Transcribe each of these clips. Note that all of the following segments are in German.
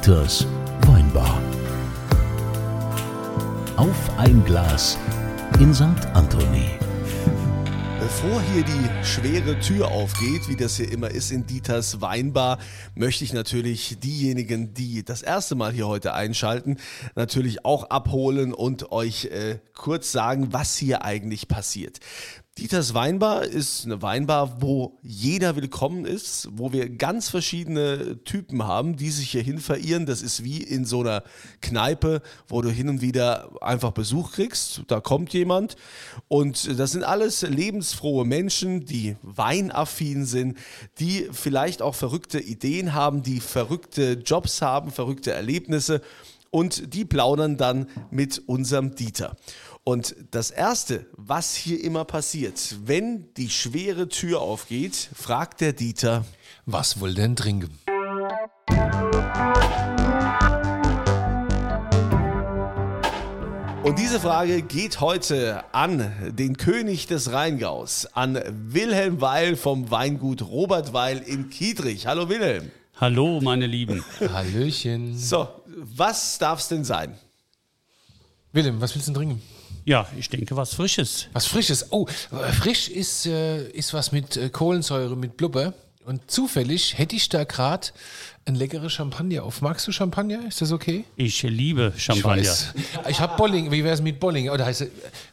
Dieters Weinbar. Auf ein Glas in St. Anthony. Bevor hier die schwere Tür aufgeht, wie das hier immer ist in Dieters Weinbar, möchte ich natürlich diejenigen, die das erste Mal hier heute einschalten, natürlich auch abholen und euch äh, kurz sagen, was hier eigentlich passiert. Dieters Weinbar ist eine Weinbar, wo jeder willkommen ist, wo wir ganz verschiedene Typen haben, die sich hierhin verirren. Das ist wie in so einer Kneipe, wo du hin und wieder einfach Besuch kriegst. Da kommt jemand und das sind alles lebensfrohe Menschen, die weinaffin sind, die vielleicht auch verrückte Ideen haben, die verrückte Jobs haben, verrückte Erlebnisse und die plaudern dann mit unserem Dieter. Und das Erste, was hier immer passiert, wenn die schwere Tür aufgeht, fragt der Dieter, Was wohl denn trinken? Und diese Frage geht heute an den König des Rheingaus, an Wilhelm Weil vom Weingut Robert Weil in Kiedrich. Hallo Wilhelm. Hallo, meine Lieben. Hallöchen. So, was darf es denn sein? Willem, was willst du denn trinken? Ja, ich denke, was Frisches. Was Frisches. Oh, frisch ist, äh, ist was mit äh, Kohlensäure, mit Blubber. Und zufällig hätte ich da gerade ein leckeres Champagner auf. Magst du Champagner? Ist das okay? Ich liebe Champagner. Ich weiß. Ich habe Bollinger. Wie wäre es mit Bollinger? Oder heißt,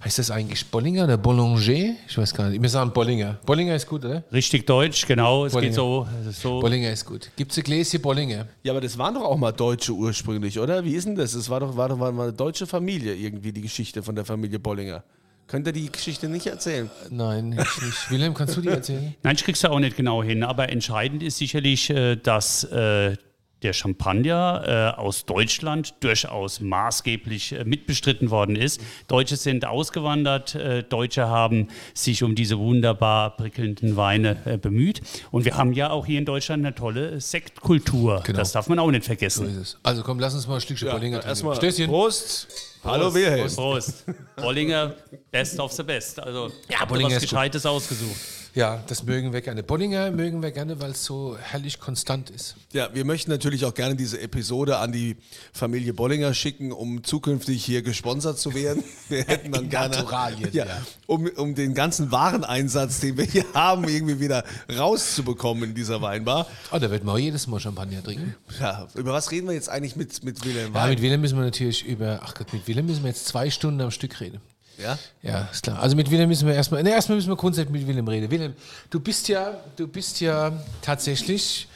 heißt das eigentlich Bollinger oder Bollinger? Ich weiß gar nicht. Wir sagen Bollinger. Bollinger ist gut, oder? Richtig deutsch, genau. Es Bollinger. geht so. so. Bollinger ist gut. Gibt es ein Gläschen Bollinger? Ja, aber das waren doch auch mal Deutsche ursprünglich, oder? Wie ist denn das? Es war doch, war doch war mal eine deutsche Familie irgendwie, die Geschichte von der Familie Bollinger. Könnt ihr die Geschichte nicht erzählen? Nein, ich nicht. Wilhelm, kannst du die erzählen? Nein, ich krieg's ja auch nicht genau hin, aber entscheidend ist sicherlich, äh, dass äh, der Champagner äh, aus Deutschland durchaus maßgeblich äh, mitbestritten worden ist. Deutsche sind ausgewandert, äh, Deutsche haben sich um diese wunderbar prickelnden Weine äh, bemüht. Und wir haben ja auch hier in Deutschland eine tolle Sektkultur. Genau. Das darf man auch nicht So vergessen. ist es. Also komm, lass uns mal ein Stückchen Bollinger trinken. Erstmal Stößchen. Prost. Hallo Wilhelm. Prost. Bollinger, best of the best. Also, Ja, habt ihr Bollinger was ist gut. Gescheites ausgesucht. Ja, das mögen wir gerne. Bollinger mögen wir gerne, weil es so herrlich konstant ist. Ja, wir möchten natürlich auch gerne diese Episode an die Familie Bollinger schicken, um zukünftig hier gesponsert zu werden. Wir hätten dann gerne, Naturalien, ja, ja. Um, um den ganzen Wareneinsatz, den wir hier haben, irgendwie wieder rauszubekommen in dieser Weinbar. Oh, da wird man auch jedes Mal Champagner trinken. Ja, über was reden wir jetzt eigentlich mit, mit Wilhelm Ja, mit Willem müssen wir natürlich über, ach Gott, mit Willem müssen wir jetzt zwei Stunden am Stück reden. Ja? Ja, ist klar. Also mit Willem müssen wir erstmal, ne, erstmal müssen wir grundsätzlich mit Willem reden. Willem, du bist ja, du bist ja tatsächlich,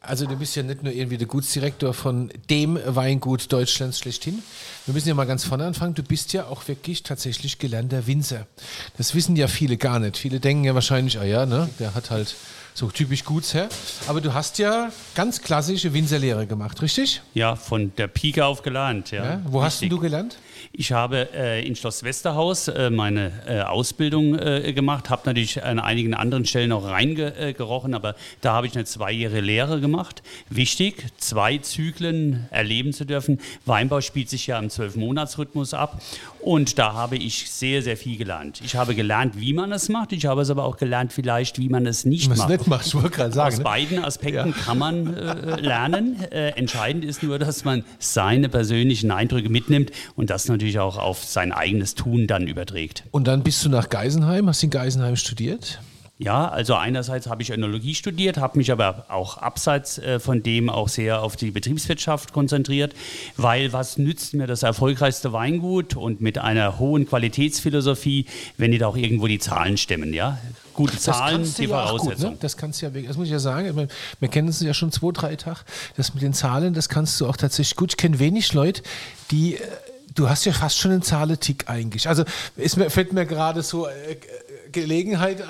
also du bist ja nicht nur irgendwie der Gutsdirektor von dem Weingut Deutschlands schlechthin. Wir müssen ja mal ganz vorne anfangen. Du bist ja auch wirklich tatsächlich gelernter Winzer. Das wissen ja viele gar nicht. Viele denken ja wahrscheinlich, ah ja, ne, der hat halt so typisch Gutsherr. Aber du hast ja ganz klassische Winzerlehre gemacht, richtig? Ja, von der Pike auf gelernt. Ja. Ja? Wo hast denn Richtig. du gelernt? Ich habe äh, in Schloss Westerhaus äh, meine äh, Ausbildung äh, gemacht, habe natürlich an einigen anderen Stellen auch reingerochen, aber da habe ich eine zweijährige Lehre gemacht. Wichtig, zwei Zyklen erleben zu dürfen. Weinbau spielt sich ja im Zwölfmonatsrhythmus ab und da habe ich sehr, sehr viel gelernt. Ich habe gelernt, wie man es macht, ich habe es aber auch gelernt, vielleicht, wie man es nicht Was macht. nicht machst, ich wollte gerade Aus sagen. Ne? beiden Aspekten kann man äh, lernen. Äh, entscheidend ist nur, dass man seine persönlichen Eindrücke mitnimmt und das natürlich auch auf sein eigenes Tun dann überträgt. Und dann bist du nach Geisenheim, hast in Geisenheim studiert. Ja, also einerseits habe ich Önologie studiert, habe mich aber auch abseits äh, von dem auch sehr auf die Betriebswirtschaft konzentriert, weil was nützt mir das erfolgreichste Weingut und mit einer hohen Qualitätsphilosophie, wenn nicht auch irgendwo die Zahlen stimmen, ja? Gute Zahlen, die ja Voraussetzung. Gut, ne? Das kannst du ja das muss ich ja sagen. Meine, wir kennen es ja schon zwei, drei Tage. Das mit den Zahlen, das kannst du auch tatsächlich gut. Ich kenne wenig Leute, die. Du hast ja fast schon einen Zahletick eigentlich. Also mir, fällt mir gerade so äh, Gelegenheit äh,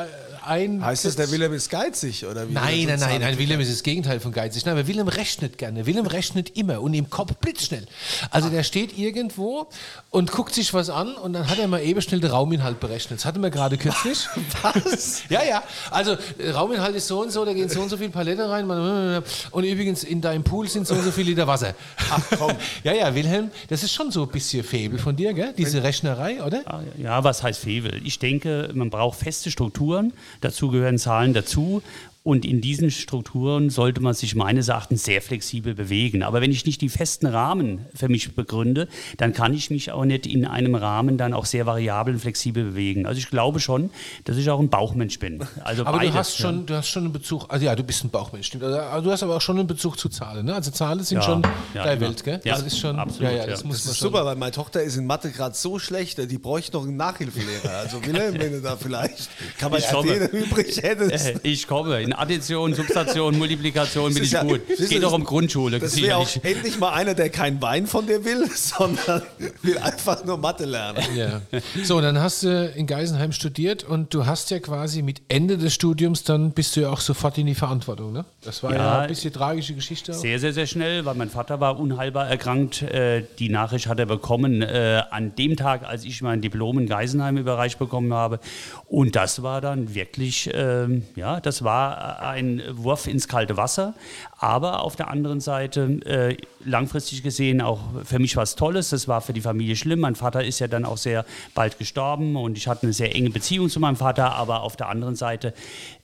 ein. Heißt das, der Wilhelm ist geizig? Oder wie Nein, nein, nein, nein, Willem ist das Gegenteil von geizig. Nein, aber Willem rechnet gerne. Willem rechnet immer und im Kopf blitzschnell. Also der steht irgendwo und guckt sich was an und dann hat er mal eben schnell den Rauminhalt berechnet. Das hatten wir gerade kürzlich. Was? Ja, ja. Also äh, Rauminhalt ist so und so, da gehen so und so viele Paletten rein. man- Und übrigens, in deinem Pool sind so und so viele Liter Wasser. Ach komm. Ja, ja, Wilhelm, das ist schon so ein bisschen Faible von dir, gell? Diese Rechnerei, oder? Ah, Ja, was heißt Fevel? Ich denke, man braucht feste Strukturen, dazu gehören Zahlen dazu Und in diesen Strukturen sollte man sich meines Erachtens sehr flexibel bewegen. Aber wenn ich nicht die festen Rahmen für mich begründe, dann kann ich mich auch nicht in einem Rahmen dann auch sehr variabel und flexibel bewegen. Also ich glaube schon, dass ich auch ein Bauchmensch bin. Also aber beides, du hast ja. schon, du hast schon einen Bezug, also ja, du bist ein Bauchmensch, stimmt. Also, du hast aber auch schon einen Bezug zu Zahlen, ne? Also Zahlen sind Ja, schon ja, deine. Welt, gell? Ja, das ist schon, absolut, ja, ja, das ja. muss Das man ist schon. super, weil meine Tochter ist in Mathe gerade so schlecht, die bräuchte noch einen Nachhilfelehrer. Also Wilhelm, wenn du da vielleicht Kapazitäten übrig hättest. Ich komme. In Addition, Subtraktion, Multiplikation bin ich ja- gut. ist- Geht doch um Grundschule. Das wäre auch endlich mal einer, der keinen Wein von dir will, sondern will einfach nur Mathe lernen. Ja. So, dann hast du in Geisenheim studiert und du hast ja quasi mit Ende des Studiums, dann bist du ja auch sofort in die Verantwortung, ne? Das war ja, Ja. ein bisschen tragische Geschichte. Auch. Sehr, sehr, sehr schnell, weil mein Vater war unheilbar erkrankt. Äh, Die Nachricht hat er bekommen äh, an dem Tag, als ich mein Diplom in Geisenheim überreicht bekommen habe. Und das war dann wirklich, ähm, ja, das war ein Wurf ins kalte Wasser. Aber auf der anderen Seite, äh, langfristig gesehen, auch für mich was Tolles. Das war für die Familie schlimm. Mein Vater ist ja dann auch sehr bald gestorben und ich hatte eine sehr enge Beziehung zu meinem Vater. Aber auf der anderen Seite,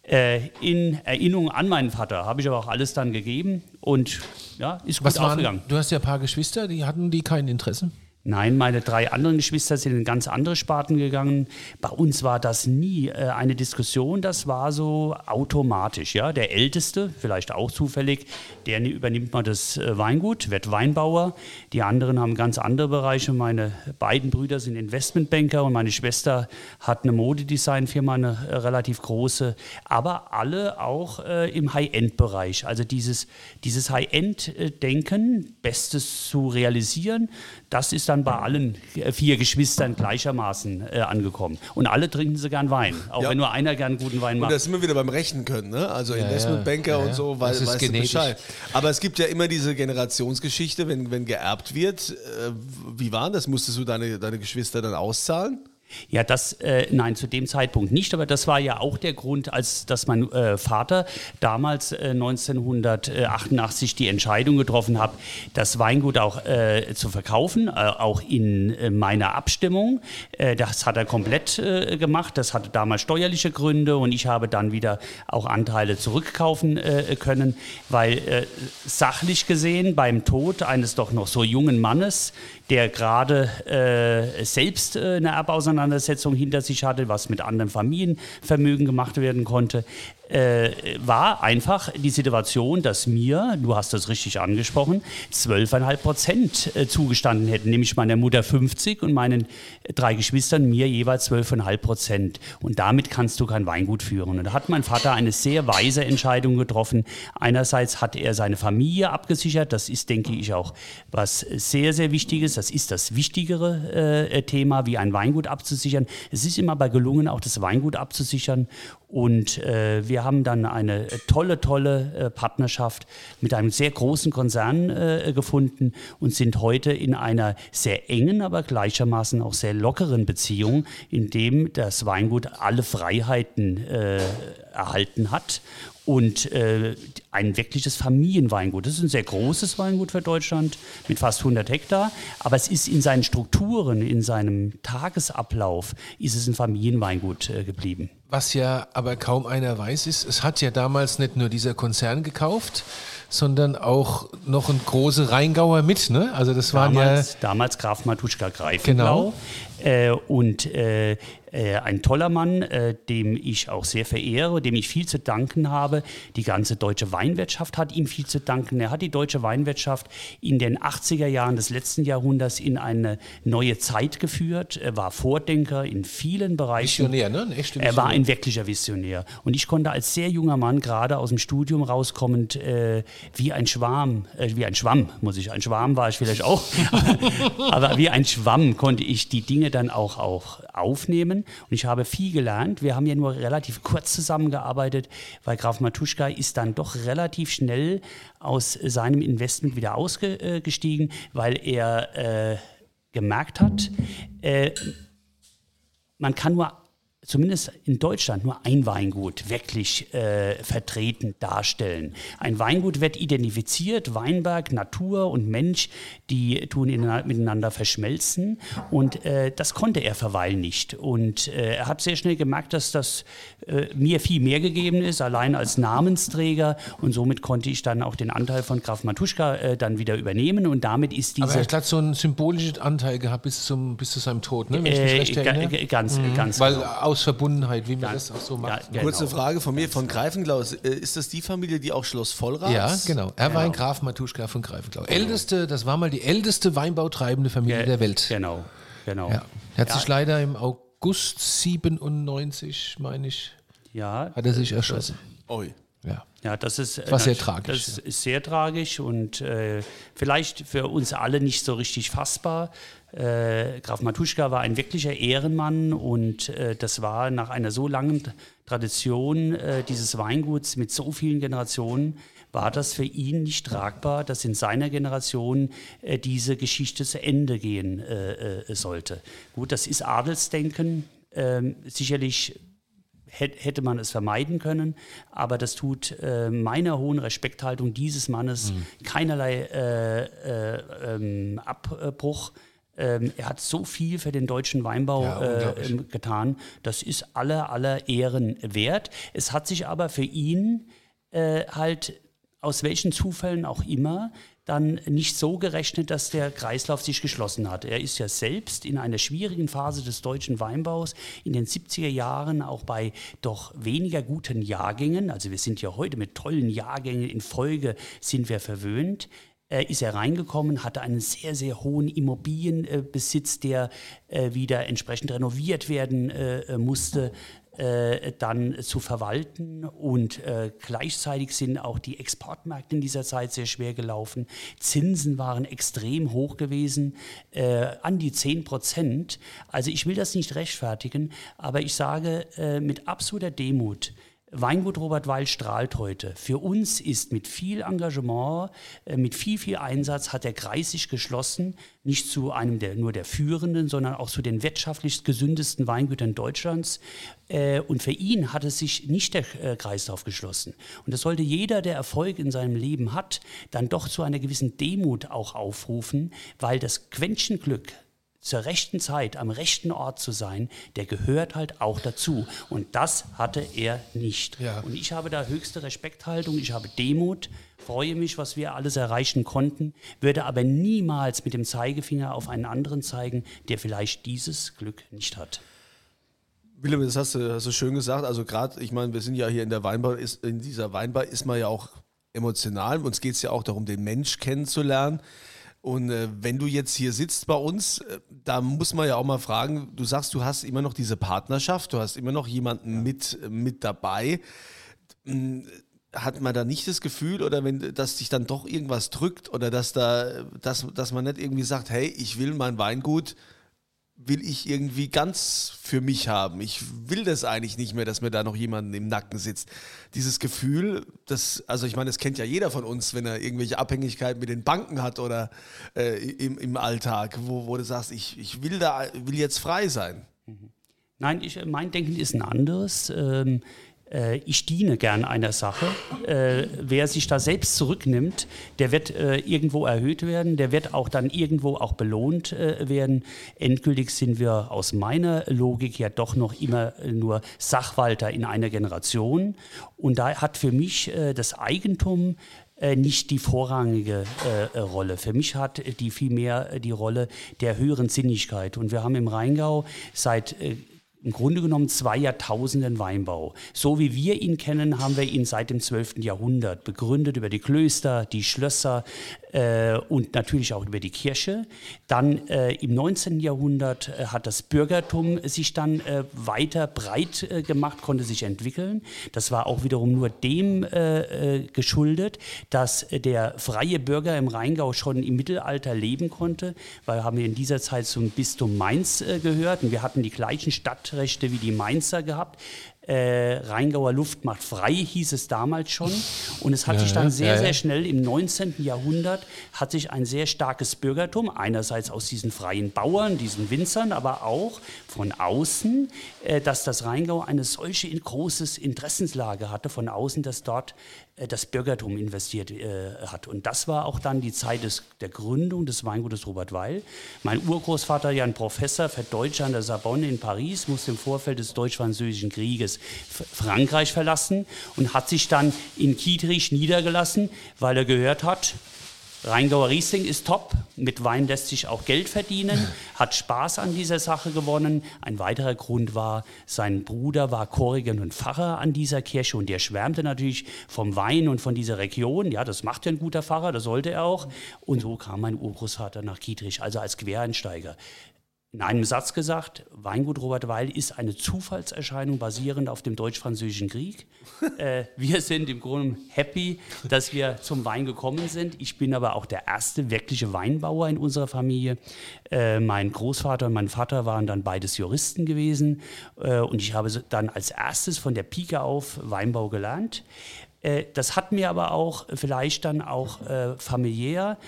äh, in Erinnerung an meinen Vater, habe ich aber auch alles dann gegeben und ja, ist gut Was waren, aufgegangen. du hast ja ein paar Geschwister, die hatten die kein Interesse? Nein, meine drei anderen Geschwister sind in ganz andere Sparten gegangen. Bei uns war das nie äh, eine Diskussion, das war so automatisch. Ja? Der Älteste, vielleicht auch zufällig, der übernimmt mal das äh, Weingut, wird Weinbauer. Die anderen haben ganz andere Bereiche. Meine beiden Brüder sind Investmentbanker und meine Schwester hat eine Modedesignfirma, eine äh, relativ große, aber alle auch äh, im High-End-Bereich. Also dieses, dieses High-End-Denken, Bestes zu realisieren, das ist dann bei allen äh, vier Geschwistern gleichermaßen äh, angekommen. Und alle trinken sie gern Wein, auch Ja. wenn nur einer gern guten Wein Und macht. da sind wir wieder beim Rechnen können, ne? Also Ja, Investmentbanker ja, ja, und so, weil Das ist weißt du genetisch. Bescheid. Aber es gibt ja immer diese Generationsgeschichte, wenn, wenn geerbt wird. Äh, wie war das? Musstest du deine, deine Geschwister dann auszahlen? Ja, das, äh, nein, zu dem Zeitpunkt nicht, aber das war ja auch der Grund, als dass mein äh, Vater damals äh, 1988 die Entscheidung getroffen hat, das Weingut auch äh, zu verkaufen, äh, auch in äh, meiner Abstimmung. Das hat er komplett gemacht, das hatte damals steuerliche Gründe und ich habe dann wieder auch Anteile zurückkaufen können, weil sachlich gesehen beim Tod eines doch noch so jungen Mannes, der gerade äh, selbst äh, eine Erbauseinandersetzung hinter sich hatte, was mit anderen Familienvermögen gemacht werden konnte, äh, war einfach die Situation, dass mir, du hast das richtig angesprochen, 12,5 Prozent äh, zugestanden hätten, nämlich meiner Mutter 50 und meinen drei Geschwistern mir jeweils 12,5 Prozent. Und damit kannst du kein Weingut führen. Und da hat mein Vater eine sehr weise Entscheidung getroffen. Einerseits hat er seine Familie abgesichert, das ist, denke ich, auch was sehr, sehr Wichtiges. Das ist das wichtigere äh, Thema, wie ein Weingut abzusichern. Es ist immer bei gelungen, auch das Weingut abzusichern. Und äh, wir haben dann eine tolle, tolle äh, Partnerschaft mit einem sehr großen Konzern äh, gefunden und sind heute in einer sehr engen, aber gleichermaßen auch sehr lockeren Beziehung, in dem das Weingut alle Freiheiten äh, erhalten hat und äh, ein wirkliches Familienweingut. Das ist ein sehr großes Weingut für Deutschland mit fast 100 Hektar, aber es ist in seinen Strukturen, in seinem Tagesablauf, ist es ein Familienweingut äh, geblieben. Was ja aber kaum einer weiß, ist, es hat ja damals nicht nur dieser Konzern gekauft, sondern auch noch ein großer Rheingauer mit, ne? Also das waren Damals, damals Graf Matuschka Genau. Greifenblau. Äh, und äh, äh, ein toller Mann, äh, dem ich auch sehr verehre, dem ich viel zu danken habe. Die ganze deutsche Weinwirtschaft hat ihm viel zu danken. Er hat die deutsche Weinwirtschaft in den 80er Jahren des letzten Jahrhunderts in eine neue Zeit geführt. Er war Vordenker in vielen Bereichen. Visionär, ne? Ein echter Er war Visionär. ein wirklicher Visionär. Und ich konnte als sehr junger Mann, gerade aus dem Studium rauskommend, äh, wie ein Schwarm, äh, wie ein Schwamm, muss ich, ein Schwarm war ich vielleicht auch, aber wie ein Schwamm konnte ich die Dinge dann auch, auch aufnehmen. Und ich habe viel gelernt. Wir haben ja nur relativ kurz zusammengearbeitet, weil Graf Matuschka ist dann doch relativ schnell aus seinem Investment wieder ausgestiegen, weil er äh, gemerkt hat, äh, man kann nur zumindest in Deutschland nur ein Weingut wirklich äh, vertreten darstellen. Ein Weingut wird identifiziert, Weinberg, Natur und Mensch, die tun in, miteinander verschmelzen und äh, das konnte er verweilen nicht. Und äh, er hat sehr schnell gemerkt, dass das äh, mir viel mehr gegeben ist, allein als Namensträger und somit konnte ich dann auch den Anteil von Graf Matuschka äh, dann wieder übernehmen und damit ist diese... Aber er hat so einen symbolischen Anteil gehabt bis, zum, bis zu seinem Tod, ne? wenn ich mich recht äh, erinnere. Ganz, mhm. ganz Weil genau. Aus Verbundenheit, wie man ja, das auch so macht. Ja, genau. Kurze Frage von mir, von Greifenklaus. Äh, ist das die Familie, die auch Schloss Vollrath? Ja, genau. Er genau. war ein Graf Matuschka von Greifenklaus. Genau. Älteste, das war mal die älteste weinbautreibende Familie ja, der Welt. Genau, genau. Ja. Er hat sich leider im August 97, meine ich, ja, hat er sich erschossen. Oi. Ja. Ja, das ist, das war sehr tragisch. Das ist sehr tragisch und äh, vielleicht für uns alle nicht so richtig fassbar. Äh, Graf Matuschka war ein wirklicher Ehrenmann und äh, das war nach einer so langen Tradition äh, dieses Weinguts mit so vielen Generationen, war das für ihn nicht tragbar, dass in seiner Generation äh, diese Geschichte zu Ende gehen äh, äh, sollte. Gut, das ist Adelsdenken. Ähm, sicherlich hätte man es vermeiden können, aber das tut äh, meiner hohen Respekthaltung dieses Mannes mhm. keinerlei äh, äh, ähm, Abbruch. Ähm, er hat so viel für den deutschen Weinbau ja, äh, ähm, getan. Das ist aller, aller Ehren wert. Es hat sich aber für ihn äh, halt aus welchen Zufällen auch immer dann nicht so gerechnet, dass der Kreislauf sich geschlossen hat. Er ist ja selbst in einer schwierigen Phase des deutschen Weinbaus in den 70er Jahren auch bei doch weniger guten Jahrgängen, also wir sind ja heute mit tollen Jahrgängen in Folge sind wir verwöhnt, ist er reingekommen, hatte einen sehr, sehr hohen Immobilienbesitz, der äh, wieder entsprechend renoviert werden äh, musste äh, dann zu verwalten und äh, gleichzeitig sind auch die Exportmärkte in dieser Zeit sehr schwer gelaufen. Zinsen waren extrem hoch gewesen, äh, an die 10 Prozent. Also ich will das nicht rechtfertigen, aber ich sage äh, mit absoluter Demut, Weingut Robert Weil strahlt heute. Für uns ist mit viel Engagement, äh, mit viel, viel Einsatz hat der Kreis sich geschlossen, nicht zu einem der nur der führenden, sondern auch zu den wirtschaftlich gesündesten Weingütern Deutschlands. Äh, und für ihn hat es sich nicht der äh, Kreislauf geschlossen. Und das sollte jeder, der Erfolg in seinem Leben hat, dann doch zu einer gewissen Demut auch aufrufen, weil das Quäntchen Glück, zur rechten Zeit am rechten Ort zu sein, der gehört halt auch dazu. Und das hatte er nicht. Ja. Und ich habe da höchste Respekthaltung, ich habe Demut, freue mich, was wir alles erreichen konnten, würde aber niemals mit dem Zeigefinger auf einen anderen zeigen, der vielleicht dieses Glück nicht hat. Willem, das hast du, hast du schön gesagt. Also gerade, ich meine, wir sind ja hier in der Weinbar, ist, in dieser Weinbar ist man ja auch emotional. Uns geht es ja auch darum, den Mensch kennenzulernen. Und äh, wenn du jetzt hier sitzt bei uns, äh, da muss man ja auch mal fragen, du sagst, du hast immer noch diese Partnerschaft, du hast immer noch jemanden mit, mit dabei. Hm, hat man da nicht das Gefühl oder wenn, dass sich dann doch irgendwas drückt oder dass da, dass, dass man nicht irgendwie sagt, hey, ich will mein Weingut will ich irgendwie ganz für mich haben. Ich will das eigentlich nicht mehr, dass mir da noch jemand im Nacken sitzt. Dieses Gefühl, das, also ich meine, das kennt ja jeder von uns, wenn er irgendwelche Abhängigkeiten mit den Banken hat oder äh, im, im Alltag, wo, wo du sagst, ich, ich will da, will jetzt frei sein. Nein, ich, mein Denken ist ein anderes. Ähm, äh, ich diene gern einer Sache. Äh, wer sich da selbst zurücknimmt, der wird äh, irgendwo erhöht werden, der wird auch dann irgendwo auch belohnt äh, werden. Endgültig sind wir aus meiner Logik ja doch noch immer nur Sachwalter in einer Generation. Und da hat für mich äh, das Eigentum äh, nicht die vorrangige äh, Rolle. Für mich hat die vielmehr die Rolle der höheren Sinnlichkeit. Und wir haben im Rheingau seit äh, im Grunde genommen zwei Jahrtausenden Weinbau. So wie wir ihn kennen, haben wir ihn seit dem 12. Jahrhundert begründet über die Klöster, die Schlösser äh, und natürlich auch über die Kirche. Dann äh, im 19. Jahrhundert äh, hat das Bürgertum sich dann äh, weiter breit äh, gemacht, konnte sich entwickeln. Das war auch wiederum nur dem äh, geschuldet, dass der freie Bürger im Rheingau schon im Mittelalter leben konnte, weil haben wir in dieser Zeit zum Bistum Mainz gehört und wir hatten die gleichen Stadt Stadtrechte wie die Mainzer gehabt. Äh, Rheingauer Luft macht frei, hieß es damals schon. Und es hat sich dann sehr, sehr schnell im 19. Jahrhundert hat sich ein sehr starkes Bürgertum, einerseits aus diesen freien Bauern, diesen Winzern, aber auch von außen, äh, dass das Rheingau eine solche großes Interessenslage hatte von außen, dass dort äh, das Bürgertum investiert äh, hat. Und das war auch dann die Zeit des, der Gründung des Weingutes Robert Weil. Mein Urgroßvater, ja ein Professor für Deutsche an der Sorbonne in Paris, musste im Vorfeld des Deutsch-Französischen Krieges Frankreich verlassen und hat sich dann in Kietrich niedergelassen, weil er gehört hat, Rheingauer Riesling ist top. Mit Wein lässt sich auch Geld verdienen, hat Spaß an dieser Sache gewonnen. Ein weiterer Grund war, sein Bruder war Chorigen und Pfarrer an dieser Kirche und der schwärmte natürlich vom Wein und von dieser Region. Ja, das macht ja ein guter Pfarrer, das sollte er auch. Und so kam mein Urgroßvater nach Kietrich, also als Quereinsteiger in einem Satz gesagt, Weingut Robert Weil ist eine Zufallserscheinung basierend auf dem Deutsch-Französischen Krieg. äh, wir sind im Grunde happy, dass wir zum Wein gekommen sind. Ich bin aber auch der erste wirkliche Weinbauer in unserer Familie. Äh, mein Großvater und mein Vater waren dann beides Juristen gewesen äh, und ich habe dann als erstes von der Pike auf Weinbau gelernt. Äh, das hat mir aber auch vielleicht dann auch äh, familiär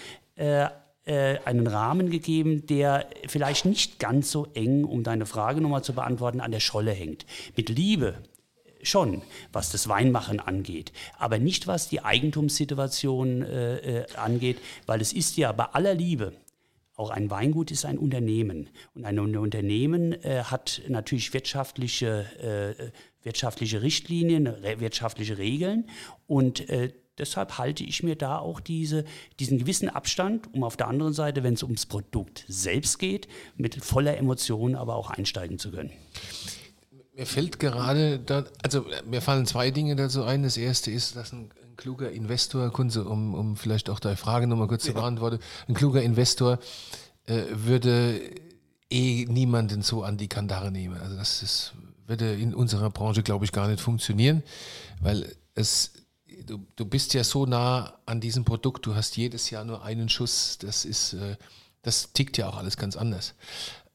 äh, einen Rahmen gegeben, der vielleicht nicht ganz so eng, um deine Frage nochmal zu beantworten, an der Scholle hängt. Mit Liebe schon, was das Weinmachen angeht, aber nicht was die Eigentumssituation äh, äh, angeht, weil es ist ja bei aller Liebe, auch ein Weingut ist ein Unternehmen. Und ein Unternehmen äh, hat natürlich wirtschaftliche, äh, wirtschaftliche Richtlinien, wirtschaftliche Regeln. Und äh, deshalb halte ich mir da auch diese, diesen gewissen Abstand, um auf der anderen Seite, wenn es ums Produkt selbst geht, mit voller Emotion aber auch einsteigen zu können. Mir fällt gerade, da, also mir fallen zwei Dinge dazu ein. Das erste ist, dass ein, ein kluger Investor, Kunze, um, um vielleicht auch deine Frage nochmal kurz ja. zu beantworten, ein kluger Investor äh, würde eh niemanden so an die Kandare nehmen. Also das ist, würde in unserer Branche, glaube ich, gar nicht funktionieren, weil es du, du bist ja so nah an diesem Produkt, du hast jedes Jahr nur einen Schuss. Das ist, äh, das tickt ja auch alles ganz anders.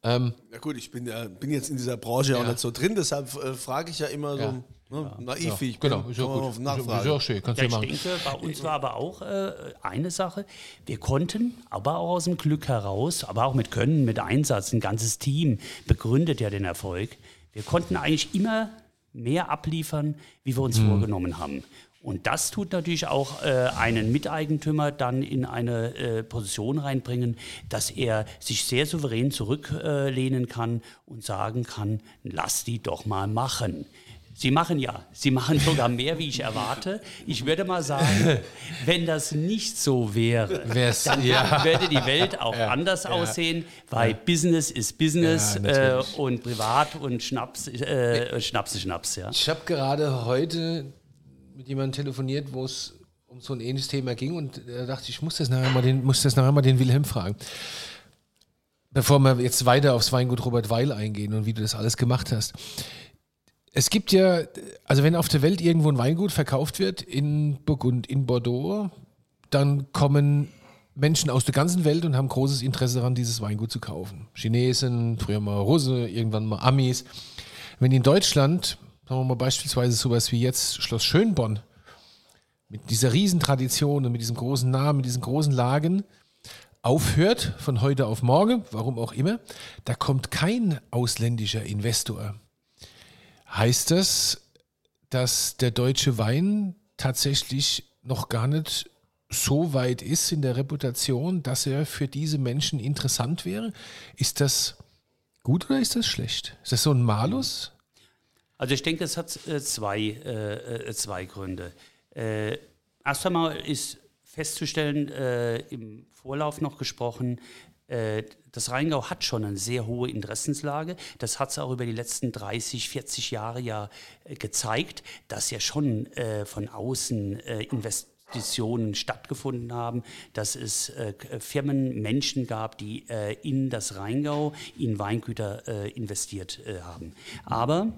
Ähm, ja gut, ich bin, ja, bin jetzt in dieser Branche ja. auch nicht so drin, deshalb äh, frage ich ja immer ja. so ne, naiv, wie ich genau, bin. Genau, ist ja gut. Ist auch schön, kannst ja, ich machen. denke, bei uns war aber auch äh, eine Sache, wir konnten, aber auch aus dem Glück heraus, aber auch mit Können, mit Einsatz, ein ganzes Team begründet ja den Erfolg, wir konnten eigentlich immer mehr abliefern, wie wir uns hm. vorgenommen haben. Und das tut natürlich auch äh, einen Miteigentümer dann in eine äh, Position reinbringen, dass er sich sehr souverän zurücklehnen äh, kann und sagen kann, lass die doch mal machen. Sie machen ja, sie machen sogar mehr, wie ich erwarte. Ich würde mal sagen, wenn das nicht so wäre, Wär's, dann ja. würde die Welt auch ja, anders ja. aussehen, weil Business ist Business äh, und privat und Schnaps, äh, Schnaps ist Schnaps. Ja. Ich habe gerade heute mit jemandem telefoniert, wo es um so ein ähnliches Thema ging und da dachte ich, muss das nachher mal den, muss das nachher mal den Wilhelm fragen. Bevor wir jetzt weiter aufs Weingut Robert Weil eingehen und wie du das alles gemacht hast. Es gibt ja, also wenn auf der Welt irgendwo ein Weingut verkauft wird, in Burgund, in Bordeaux, dann kommen Menschen aus der ganzen Welt und haben großes Interesse daran, dieses Weingut zu kaufen. Chinesen, früher mal Russe, irgendwann mal Amis. Wenn in Deutschland sagen wir mal beispielsweise sowas wie jetzt Schloss Schönborn, mit dieser Riesentradition und mit diesem großen Namen, mit diesen großen Lagen, aufhört von heute auf morgen, warum auch immer, da kommt kein ausländischer Investor. Heißt das, dass der deutsche Wein tatsächlich noch gar nicht so weit ist in der Reputation, dass er für diese Menschen interessant wäre? Ist das gut oder ist das schlecht? Ist das so ein Malus? Also ich denke, es hat äh, zwei, äh, äh, zwei Gründe. Erst einmal ist festzustellen, im Vorlauf noch gesprochen, das Rheingau hat schon eine sehr hohe Interessenslage. Das hat es auch über die letzten 30, 40 Jahre ja gezeigt, dass ja schon von außen Investitionen stattgefunden haben, dass es äh, Firmen, Menschen gab, die äh, in das Rheingau, in Weingüter äh, investiert haben. Aber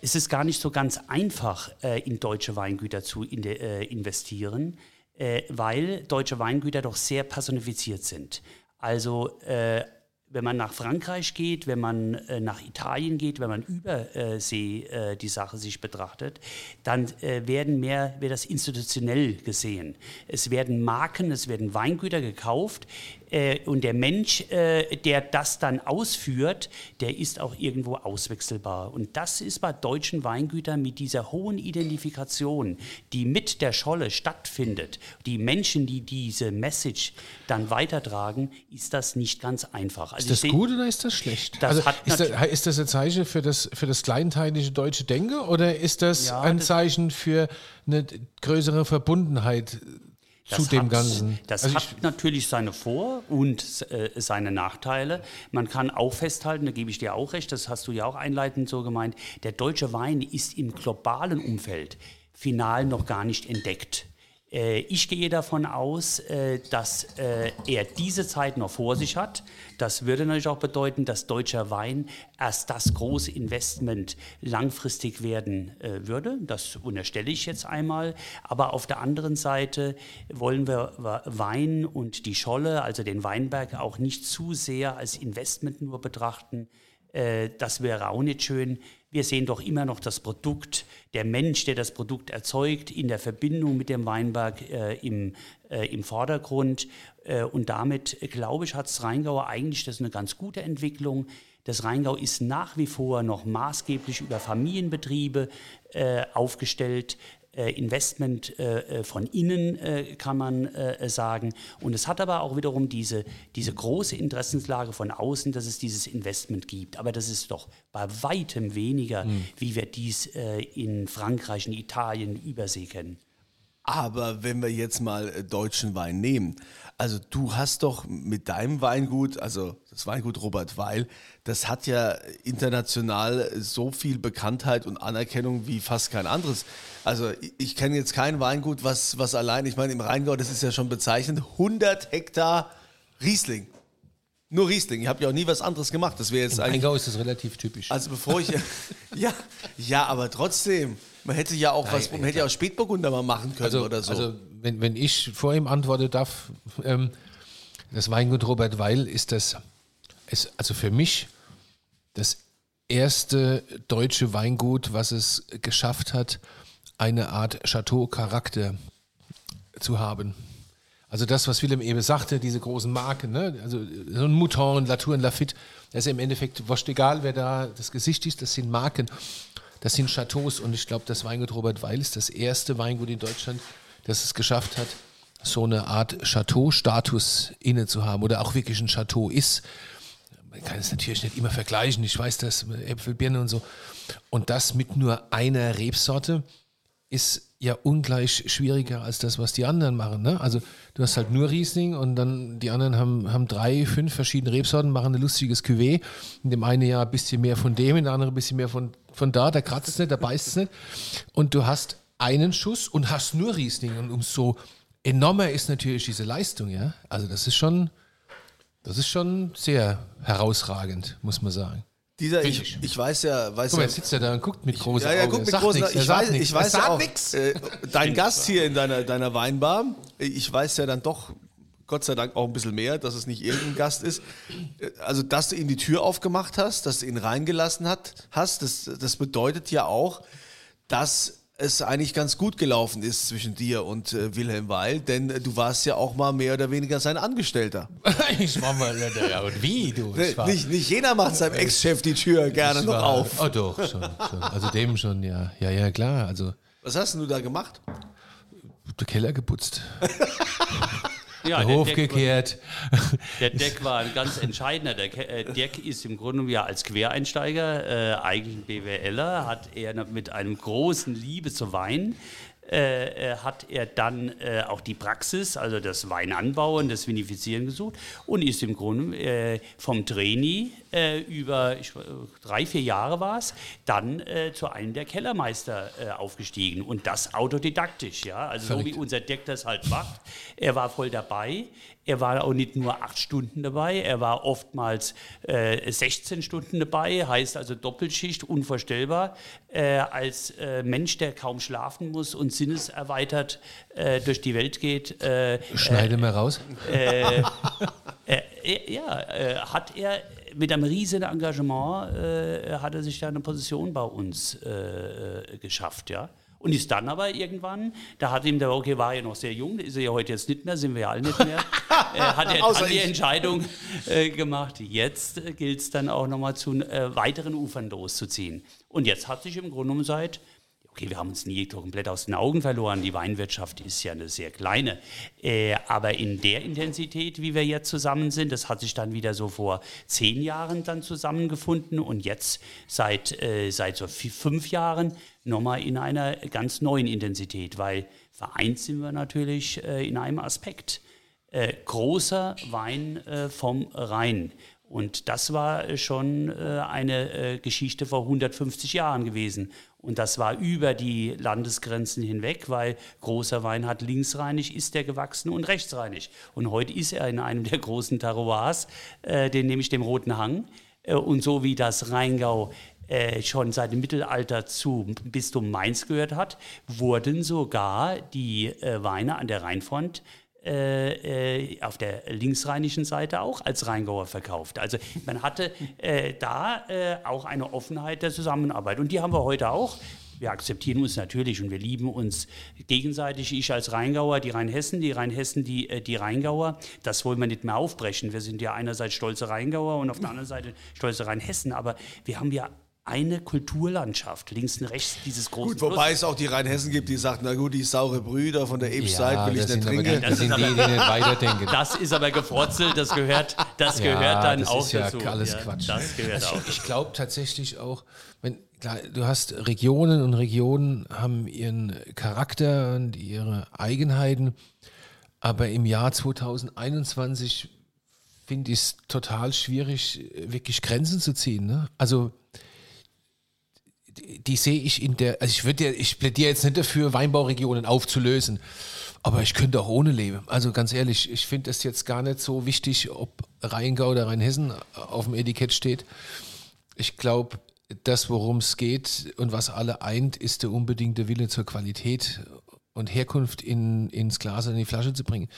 es ist gar nicht so ganz einfach, äh, in deutsche Weingüter zu in de, äh, investieren, äh, weil deutsche Weingüter doch sehr personifiziert sind. Also äh, wenn man nach Frankreich geht, wenn man äh, nach Italien geht, wenn man übersee äh, die Sache sich betrachtet, dann äh, werden mehr, wird das institutionell gesehen. Es werden Marken, es werden Weingüter gekauft äh, und der Mensch, äh, der das dann ausführt, der ist auch irgendwo auswechselbar. Und das ist bei deutschen Weingütern mit dieser hohen Identifikation, die mit der Scholle stattfindet, die Menschen, die diese Message dann weitertragen, ist das nicht ganz einfach. Also ist das gut oder ist das schlecht? Das also ist, das, ist, das, ein Zeichen für das, für das kleinteilige deutsche Denken oder ist das ja, ein das Zeichen für eine größere Verbundenheit zu dem hat, Ganzen. Das also hat natürlich seine Vor- und äh, seine Nachteile. Man kann auch festhalten, da gebe ich dir auch recht, das hast du ja auch einleitend so gemeint, der deutsche Wein ist im globalen Umfeld final noch gar nicht entdeckt. Äh, ich gehe davon aus, äh, dass äh, er diese Zeit noch vor sich hat. Das würde natürlich auch bedeuten, dass deutscher Wein erst das große Investment langfristig werden würde. Das unterstelle ich jetzt einmal. Aber auf der anderen Seite wollen wir Wein und die Scholle, also den Weinberg, auch nicht zu sehr als Investment nur betrachten. Das wäre auch nicht schön. Wir sehen doch immer noch das Produkt, der Mensch, der das Produkt erzeugt, in der Verbindung mit dem Weinberg äh, im, äh, im Vordergrund. Äh, und damit, glaube ich, hat das Rheingau eigentlich das eine ganz gute Entwicklung. Das Rheingau ist nach wie vor noch maßgeblich über Familienbetriebe äh, aufgestellt. Äh, Investment äh, äh, von innen, kann man sagen. Und es hat aber auch wiederum diese, diese große Interessenslage von außen, dass es dieses Investment gibt. Aber das ist doch bei weitem weniger, mhm. wie wir dies in Frankreich, in Italien, Übersee kennen. Aber wenn wir jetzt mal deutschen Wein nehmen, also du hast doch mit deinem Weingut, also das Weingut Robert Weil, das hat ja international so viel Bekanntheit und Anerkennung wie fast kein anderes. Also ich kenne jetzt kein Weingut, was, was allein, ich meine im Rheingau, das ist ja schon bezeichnend, 100 Hektar Riesling. Nur Riesling. Ich habe ja auch nie was anderes gemacht. Das wäre jetzt Im Rheingau ist das relativ typisch. Also bevor ich ja, ja, aber trotzdem. Man hätte ja auch Nein, was, man hätte ja auch Spätburgunder mal machen können also, oder so. Also wenn, wenn ich vor ihm antworten darf, ähm, das Weingut Robert Weil ist das, ist also für mich das erste deutsche Weingut, was es geschafft hat, eine Art Chateau-Charakter zu haben. Also das, was Willem eben sagte, diese großen Marken, ne? also so ein Mouton, Latour Lafitte, das ist im Endeffekt wurscht egal, wer da das Gesicht ist, das sind Marken. Das sind Chateaus und ich glaube, das Weingut Robert Weil ist das erste Weingut in Deutschland, das es geschafft hat, so eine Art Chateau-Status inne zu haben oder auch wirklich ein Chateau ist. Man kann es natürlich nicht immer vergleichen, ich weiß das, Äpfel, Birne und so. Und das mit nur einer Rebsorte ist ja ungleich schwieriger als das, was die anderen machen. Ne? Also du hast halt nur Riesling und dann die anderen haben, haben drei, fünf verschiedene Rebsorten, machen ein lustiges Cuvée. In dem einen Jahr ein bisschen mehr von dem, in dem anderen ein bisschen mehr von, von da, da kratzt es nicht, da beißt es nicht. Und du hast einen Schuss und hast nur Riesling. Und umso enormer ist natürlich diese Leistung, ja. Also das ist schon, das ist schon sehr herausragend, muss man sagen. Dieser, ich, ich weiß ja, weiß Guck mal, jetzt sitzt er da und guckt mit großen ja, ja, Augen. Guckt mit großen, nix, ich weiß, ich weiß ja auch, äh, dein Gast hier in deiner, deiner Weinbar, ich weiß ja dann doch, Gott sei Dank auch ein bisschen mehr, dass es nicht irgendein Gast ist. Also, dass du ihm die Tür aufgemacht hast, dass du ihn reingelassen hat, hast, das, das bedeutet ja auch, dass es eigentlich ganz gut gelaufen ist zwischen dir und äh, Wilhelm Weil, denn äh, du warst ja auch mal mehr oder weniger sein Angestellter. ich war mal, ja, und wie du? Nee, nicht, nicht jeder macht seinem Ex-Chef die Tür gerne noch auf. Oh doch, schon, schon. Also dem schon, ja. Ja, ja, klar. Also, Was hast du da gemacht? Der Keller geputzt. ja, der Hof Deck gekehrt. War, der Deck war ein ganz entscheidender. Der äh, Deck ist im Grunde ja als Quereinsteiger, äh, eigentlich ein BWLer, hat er mit einem großen Liebe zu Wein äh, äh, hat er dann äh, auch die Praxis, also das Weinanbauen, das Vinifizieren gesucht und ist im Grunde äh, vom Trainee äh, über ich, drei, vier Jahre war es, dann äh, zu einem der Kellermeister aufgestiegen und das autodidaktisch, ja, also Verrückt. so wie unser Deck das halt macht. Er war voll dabei, er war auch nicht nur acht Stunden dabei, er war oftmals äh, 16 Stunden dabei, heißt also Doppelschicht, unvorstellbar. äh, als äh, Mensch, der kaum schlafen muss und sinneserweitert äh, durch die Welt geht. Äh, Schneide mal raus. äh, ja, hat er mit einem riesigen Engagement hat er sich da eine Position bei uns geschafft, ja. Und ist dann aber irgendwann, da hat ihm der, okay, war ja noch sehr jung, ist er ja heute jetzt nicht mehr, sind wir ja alle nicht mehr, äh, hat er dann die. Entscheidung äh, gemacht, jetzt äh, gilt es dann auch nochmal zu äh, weiteren Ufern loszuziehen. Und jetzt hat sich im Grunde genommen seit, okay, wir haben uns nie komplett aus den Augen verloren, die Weinwirtschaft ist ja eine sehr kleine, aber in der Intensität, wie wir jetzt zusammen sind, das hat sich dann wieder so vor zehn Jahren dann zusammengefunden. Und jetzt seit, seit so fünf Jahren nochmal in einer ganz neuen Intensität, weil vereint sind wir natürlich äh, in einem Aspekt. Äh, großer Wein äh, vom Rhein. Und das war äh, schon äh, eine äh, Geschichte vor 150 Jahren gewesen. Und das war über die Landesgrenzen hinweg, weil großer Wein hat linksrheinig, ist der gewachsen und rechtsrheinig. Und heute ist er in einem der großen Terroirs, den nämlich dem Roten Hang. Und so wie das Rheingau äh, schon seit dem Mittelalter zu Bistum Mainz gehört hat, wurden sogar die äh, Weine an der Rheinfront äh, äh, auf der linksrheinischen Seite auch als Rheingauer verkauft. Also man hatte äh, da auch eine Offenheit der Zusammenarbeit. Und die haben wir heute auch. Wir akzeptieren uns natürlich und wir lieben uns gegenseitig. Ich als Rheingauer, die Rheinhessen, die Rheinhessen, die, die Rheingauer. Das wollen wir nicht mehr aufbrechen. Wir sind ja einerseits stolze Rheingauer und auf der anderen Seite stolze Rheinhessen. Aber wir haben ja eine Kulturlandschaft, links und rechts dieses große Gut, wobei es auch die Rheinhessen gibt, die sagt, na gut, die saure Brüder von der Ebstzeit will ich das nicht aber trinken. das sind die, die nicht weiterdenken. Das ist aber gefrotzelt, das gehört, das Ja, gehört dann das auch ist ja dazu. alles Quatsch. Das gehört Also auch. ich glaube tatsächlich auch, wenn, klar, du hast Regionen und Regionen haben ihren Charakter und ihre Eigenheiten, aber im Jahr 2021 finde ich es total schwierig, wirklich Grenzen zu ziehen. Ne? Also die, sehe ich in der, also ich würde ja, ich plädiere jetzt nicht dafür, Weinbauregionen aufzulösen, aber ich könnte auch ohne leben. Also ganz ehrlich, ich finde es jetzt gar nicht so wichtig, ob Rheingau oder Rheinhessen auf dem Etikett steht. Ich glaube, das, worum es geht und was alle eint, ist der unbedingte Wille zur Qualität und Herkunft in, ins Glas und in die Flasche zu bringen.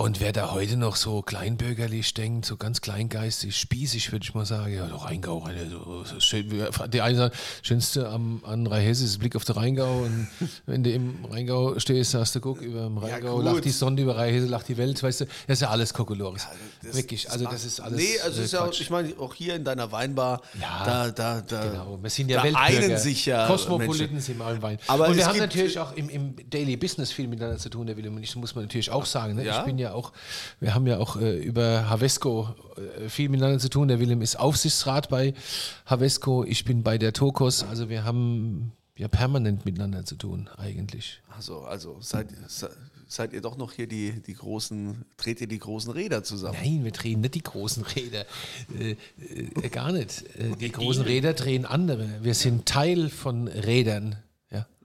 Und wer da heute noch so kleinbürgerlich denkt, so ganz kleingeistig, spießig, würde ich mal sagen, ja, der Rheingau, so, so schön, die sagen, schönste am, an Rheinhesse ist Blick auf den Rheingau und wenn du im Rheingau stehst, sagst du, guck, über dem Rheingau gut. lacht die Sonne, über Rheinhesse lacht die Welt, weißt du, das ist ja alles Kokolores. Das- Wirklich, also das ist alles Nee, also äh, ist ja, auch- ich meine, auch hier in deiner Weinbar, Ja, da, da, da, Genau, wir sind ja da Weltbürger. einen sich ja Kosmopoliten Menschen. sind im Wein. Aber und wir haben natürlich auch im, im Daily Business viel miteinander zu tun, der Willem und ich, muss man natürlich auch sagen. Ne? Ja? Ich bin ja auch, wir haben ja auch äh, über Havesco äh, viel miteinander zu tun. Der Willem ist Aufsichtsrat bei Havesco, ich bin bei der Tokos, also wir haben ja permanent miteinander zu tun, eigentlich. Also, also seid, se- seid ihr doch noch hier die, die großen, dreht ihr die großen Räder zusammen? Nein, wir drehen nicht die großen Räder. Äh, äh, gar nicht. Äh, die großen Räder drehen andere. Wir sind Teil von Rädern.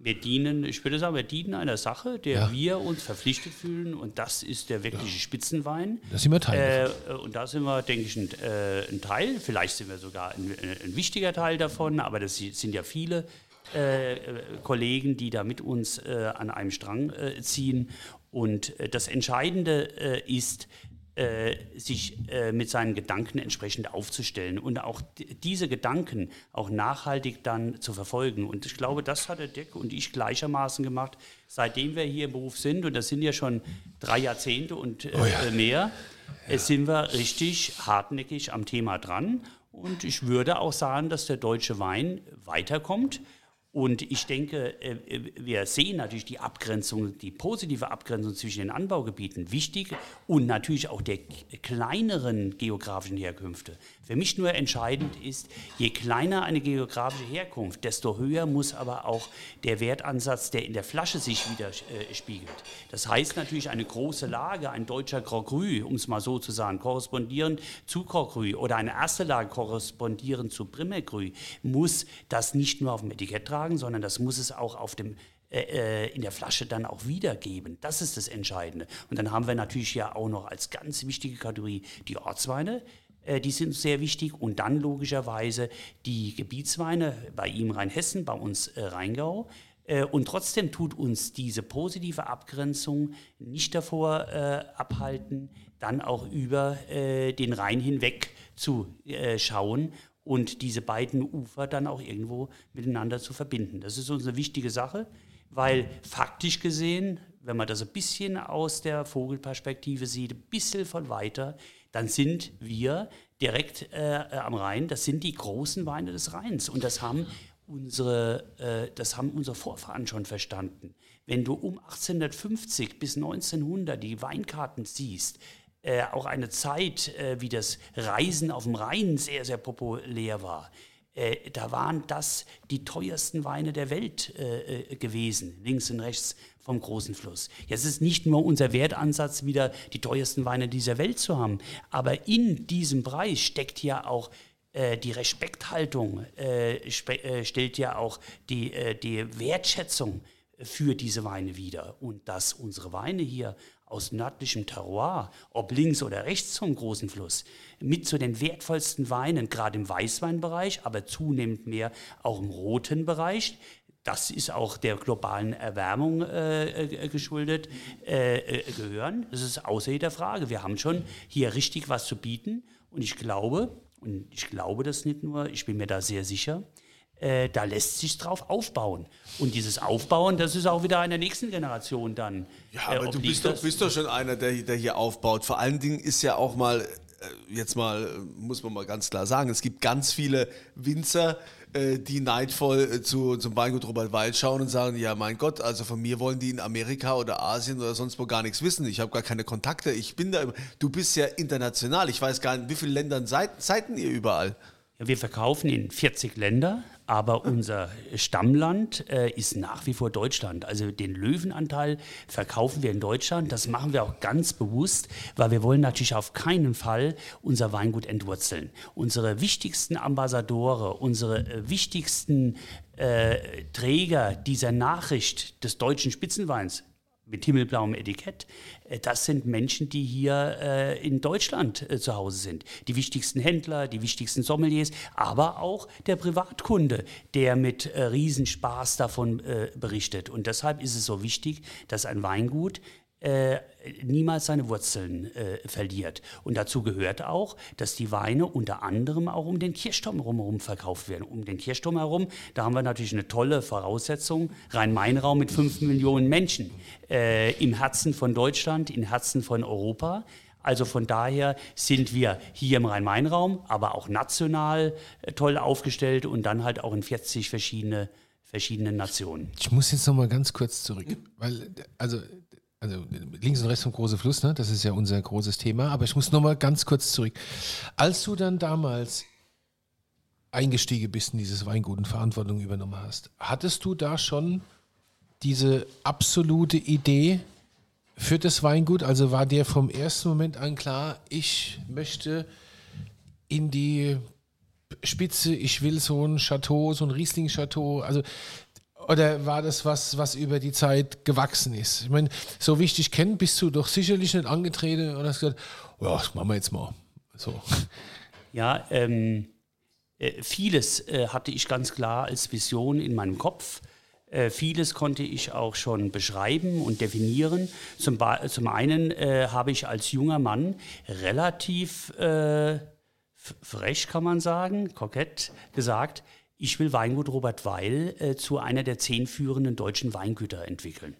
Ja. Wir dienen, ich würde sagen, wir dienen einer Sache, der Ja. wir uns verpflichtet fühlen und das ist der wirkliche Spitzenwein. Da sind wir Teil Äh, davon. und da sind wir, denke ich, ein, äh, ein Teil. Vielleicht sind wir sogar ein, ein wichtiger Teil davon, aber das sind ja viele äh, äh, Kollegen, die da mit uns äh, an einem Strang äh, ziehen. Und äh, das Entscheidende äh, ist, äh, sich äh, mit seinen Gedanken entsprechend aufzustellen und auch diese Gedanken auch nachhaltig dann zu verfolgen. Und ich glaube, das hat der Deck und ich gleichermaßen gemacht, seitdem wir hier im Beruf sind. Und das sind ja schon drei Jahrzehnte und äh, mehr. äh, Sind wir richtig hartnäckig am Thema dran. Und ich würde auch sagen, dass der deutsche Wein weiterkommt. Und ich denke, äh, wir sehen natürlich die Abgrenzung, die positive Abgrenzung zwischen den Anbaugebieten wichtig und natürlich auch der kleineren geografischen Herkünfte. Für mich nur entscheidend ist, je kleiner eine geografische Herkunft, desto höher muss aber auch der Wertansatz, der in der Flasche sich widerspiegelt. Das heißt natürlich eine große Lage, ein deutscher Grand um es mal so zu sagen, korrespondierend zu Grand oder eine erste Lage korrespondierend zu Premier Cru, muss das nicht nur auf dem Etikett tragen, sondern das muss es auch auf dem äh, in der Flasche dann auch wiedergeben. Das ist das Entscheidende. Und dann haben wir natürlich ja auch noch als ganz wichtige Kategorie die Ortsweine. Äh, die sind sehr wichtig. Und dann logischerweise die Gebietsweine, bei ihm Rheinhessen, bei uns äh, Rheingau. Äh, und trotzdem tut uns diese positive Abgrenzung nicht davor äh, abhalten, dann auch über äh, den Rhein hinweg zu äh, schauen und diese beiden Ufer dann auch irgendwo miteinander zu verbinden. Das ist uns eine wichtige Sache, weil faktisch gesehen, wenn man das ein bisschen aus der Vogelperspektive sieht, ein bisschen von weiter, dann sind wir direkt äh, am Rhein, das sind die großen Weine des Rheins und das haben unsere, äh, das haben unsere Vorfahren schon verstanden. Wenn du um 1850 bis 1900 die Weinkarten siehst, äh, auch eine Zeit, äh, wie das Reisen auf dem Rhein sehr, sehr populär war. Äh, da waren das die teuersten Weine der Welt äh, äh, gewesen, links und rechts vom großen Fluss. Jetzt ist nicht nur unser Wertansatz, wieder die teuersten Weine dieser Welt zu haben, aber in diesem Preis steckt ja auch äh, die Respekthaltung, stellt ja auch die, die Wertschätzung für diese Weine wieder. Und dass unsere Weine hier aus nördlichem Terroir, ob links oder rechts vom großen Fluss, mit zu den wertvollsten Weinen, gerade im Weißweinbereich, aber zunehmend mehr auch im roten Bereich. Das ist auch der globalen Erwärmung äh, äh geschuldet, äh, äh, gehören. Das ist außer jeder Frage. Wir haben schon hier richtig was zu bieten. Und ich glaube, und ich glaube das nicht nur, ich bin mir da sehr sicher, äh, da lässt sich drauf aufbauen. Und dieses Aufbauen, das ist auch wieder einer nächsten Generation dann. Ja, äh, aber äh, du bist doch, bist doch, schon einer, der, der hier aufbaut. Vor allen Dingen ist ja auch mal, äh, jetzt mal, muss man mal ganz klar sagen, es gibt ganz viele Winzer, die neidvoll zu, zum Weingut Robert Weil schauen und sagen, ja mein Gott, also von mir wollen die in Amerika oder Asien oder sonst wo gar nichts wissen. Ich habe gar keine Kontakte. Ich bin da, du bist ja international. Ich weiß gar nicht, wie viele Ländern seid, seid ihr überall? Ja, wir verkaufen in 40 Länder. Aber unser Stammland äh, ist nach wie vor Deutschland. Also den Löwenanteil verkaufen wir in Deutschland. Das machen wir auch ganz bewusst, weil wir wollen natürlich auf keinen Fall unser Weingut entwurzeln. Unsere wichtigsten Ambassadore, unsere äh, wichtigsten äh, Träger dieser Nachricht des deutschen Spitzenweins mit himmelblauem Etikett, das sind Menschen, die hier äh, in Deutschland äh, zu Hause sind. Die wichtigsten Händler, die wichtigsten Sommeliers, aber auch der Privatkunde, der mit äh, Riesenspaß davon äh, berichtet. Und deshalb ist es so wichtig, dass ein Weingut äh, niemals seine Wurzeln äh, verliert. Und dazu gehört auch, dass die Weine unter anderem auch um den Kirchturm herum verkauft werden. Um den Kirchturm herum, da haben wir natürlich eine tolle Voraussetzung. Rhein-Main-Raum mit fünf Millionen Menschen äh, im Herzen von Deutschland, im Herzen von Europa. Also von daher sind wir hier im Rhein-Main-Raum, aber auch national äh, toll aufgestellt und dann halt auch in 40 verschiedene verschiedenen Nationen. Ich muss jetzt noch mal ganz kurz zurück, weil also also links und rechts vom großen Fluss, ne? das ist ja unser großes Thema. Aber ich muss noch mal ganz kurz zurück. Als du dann damals eingestiegen bist in dieses Weingut und Verantwortung übernommen hast, hattest du da schon diese absolute Idee für das Weingut? Also war dir vom ersten Moment an klar, ich möchte in die Spitze, ich will so ein Chateau, so ein Riesling-Chateau. Also oder war das was, was über die Zeit gewachsen ist? Ich meine, so wie ich dich kenne, bist du doch sicherlich nicht angetreten und hast gesagt, ja, das machen wir jetzt mal. So. Ja, ähm, äh, vieles äh, hatte ich ganz klar als Vision in meinem Kopf. Äh, vieles konnte ich auch schon beschreiben und definieren. Zum, zum einen äh, habe ich als junger Mann relativ äh, frech, kann man sagen, kokett gesagt, ich will Weingut Robert Weil äh, zu einer der zehn führenden deutschen Weingüter entwickeln.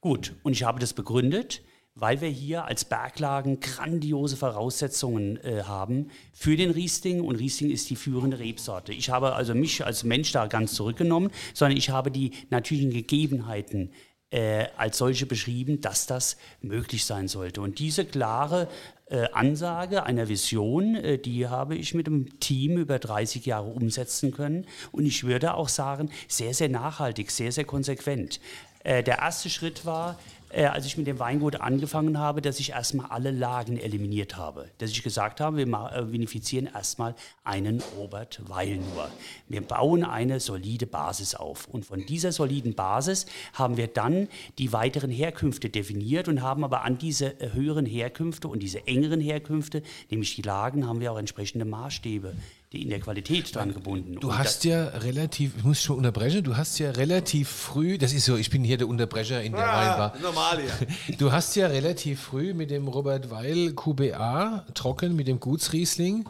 Gut, und ich habe das begründet, weil wir hier als Berglagen grandiose Voraussetzungen äh, haben für den Riesling und Riesling ist die führende Rebsorte. Ich habe also mich als Mensch da ganz zurückgenommen, sondern ich habe die natürlichen Gegebenheiten äh, als solche beschrieben, dass das möglich sein sollte. Und diese klare äh, Ansage einer Vision, äh, die habe ich mit dem Team über 30 Jahre umsetzen können. Und ich würde auch sagen, sehr, sehr nachhaltig, sehr, sehr konsequent. Äh, der erste Schritt war, äh, als ich mit dem Weingut angefangen habe, dass ich erstmal alle Lagen eliminiert habe. Dass ich gesagt habe, wir äh, vinifizieren erstmal einen Robert Weil nur. Wir bauen eine solide Basis auf. Und von dieser soliden Basis haben wir dann die weiteren Herkünfte definiert und haben aber an diese äh, höheren Herkünfte und diese engeren Herkünfte, nämlich die Lagen, haben wir auch entsprechende Maßstäbe die in der Qualität dran gebunden. Du Und hast ja relativ, ich muss schon unterbrechen, du hast ja relativ früh, das ist so, ich bin hier der Unterbrecher in der Weinbar. normal, ja. Du hast ja relativ früh mit dem Robert Weil QBA trocken, mit dem Gutsriesling,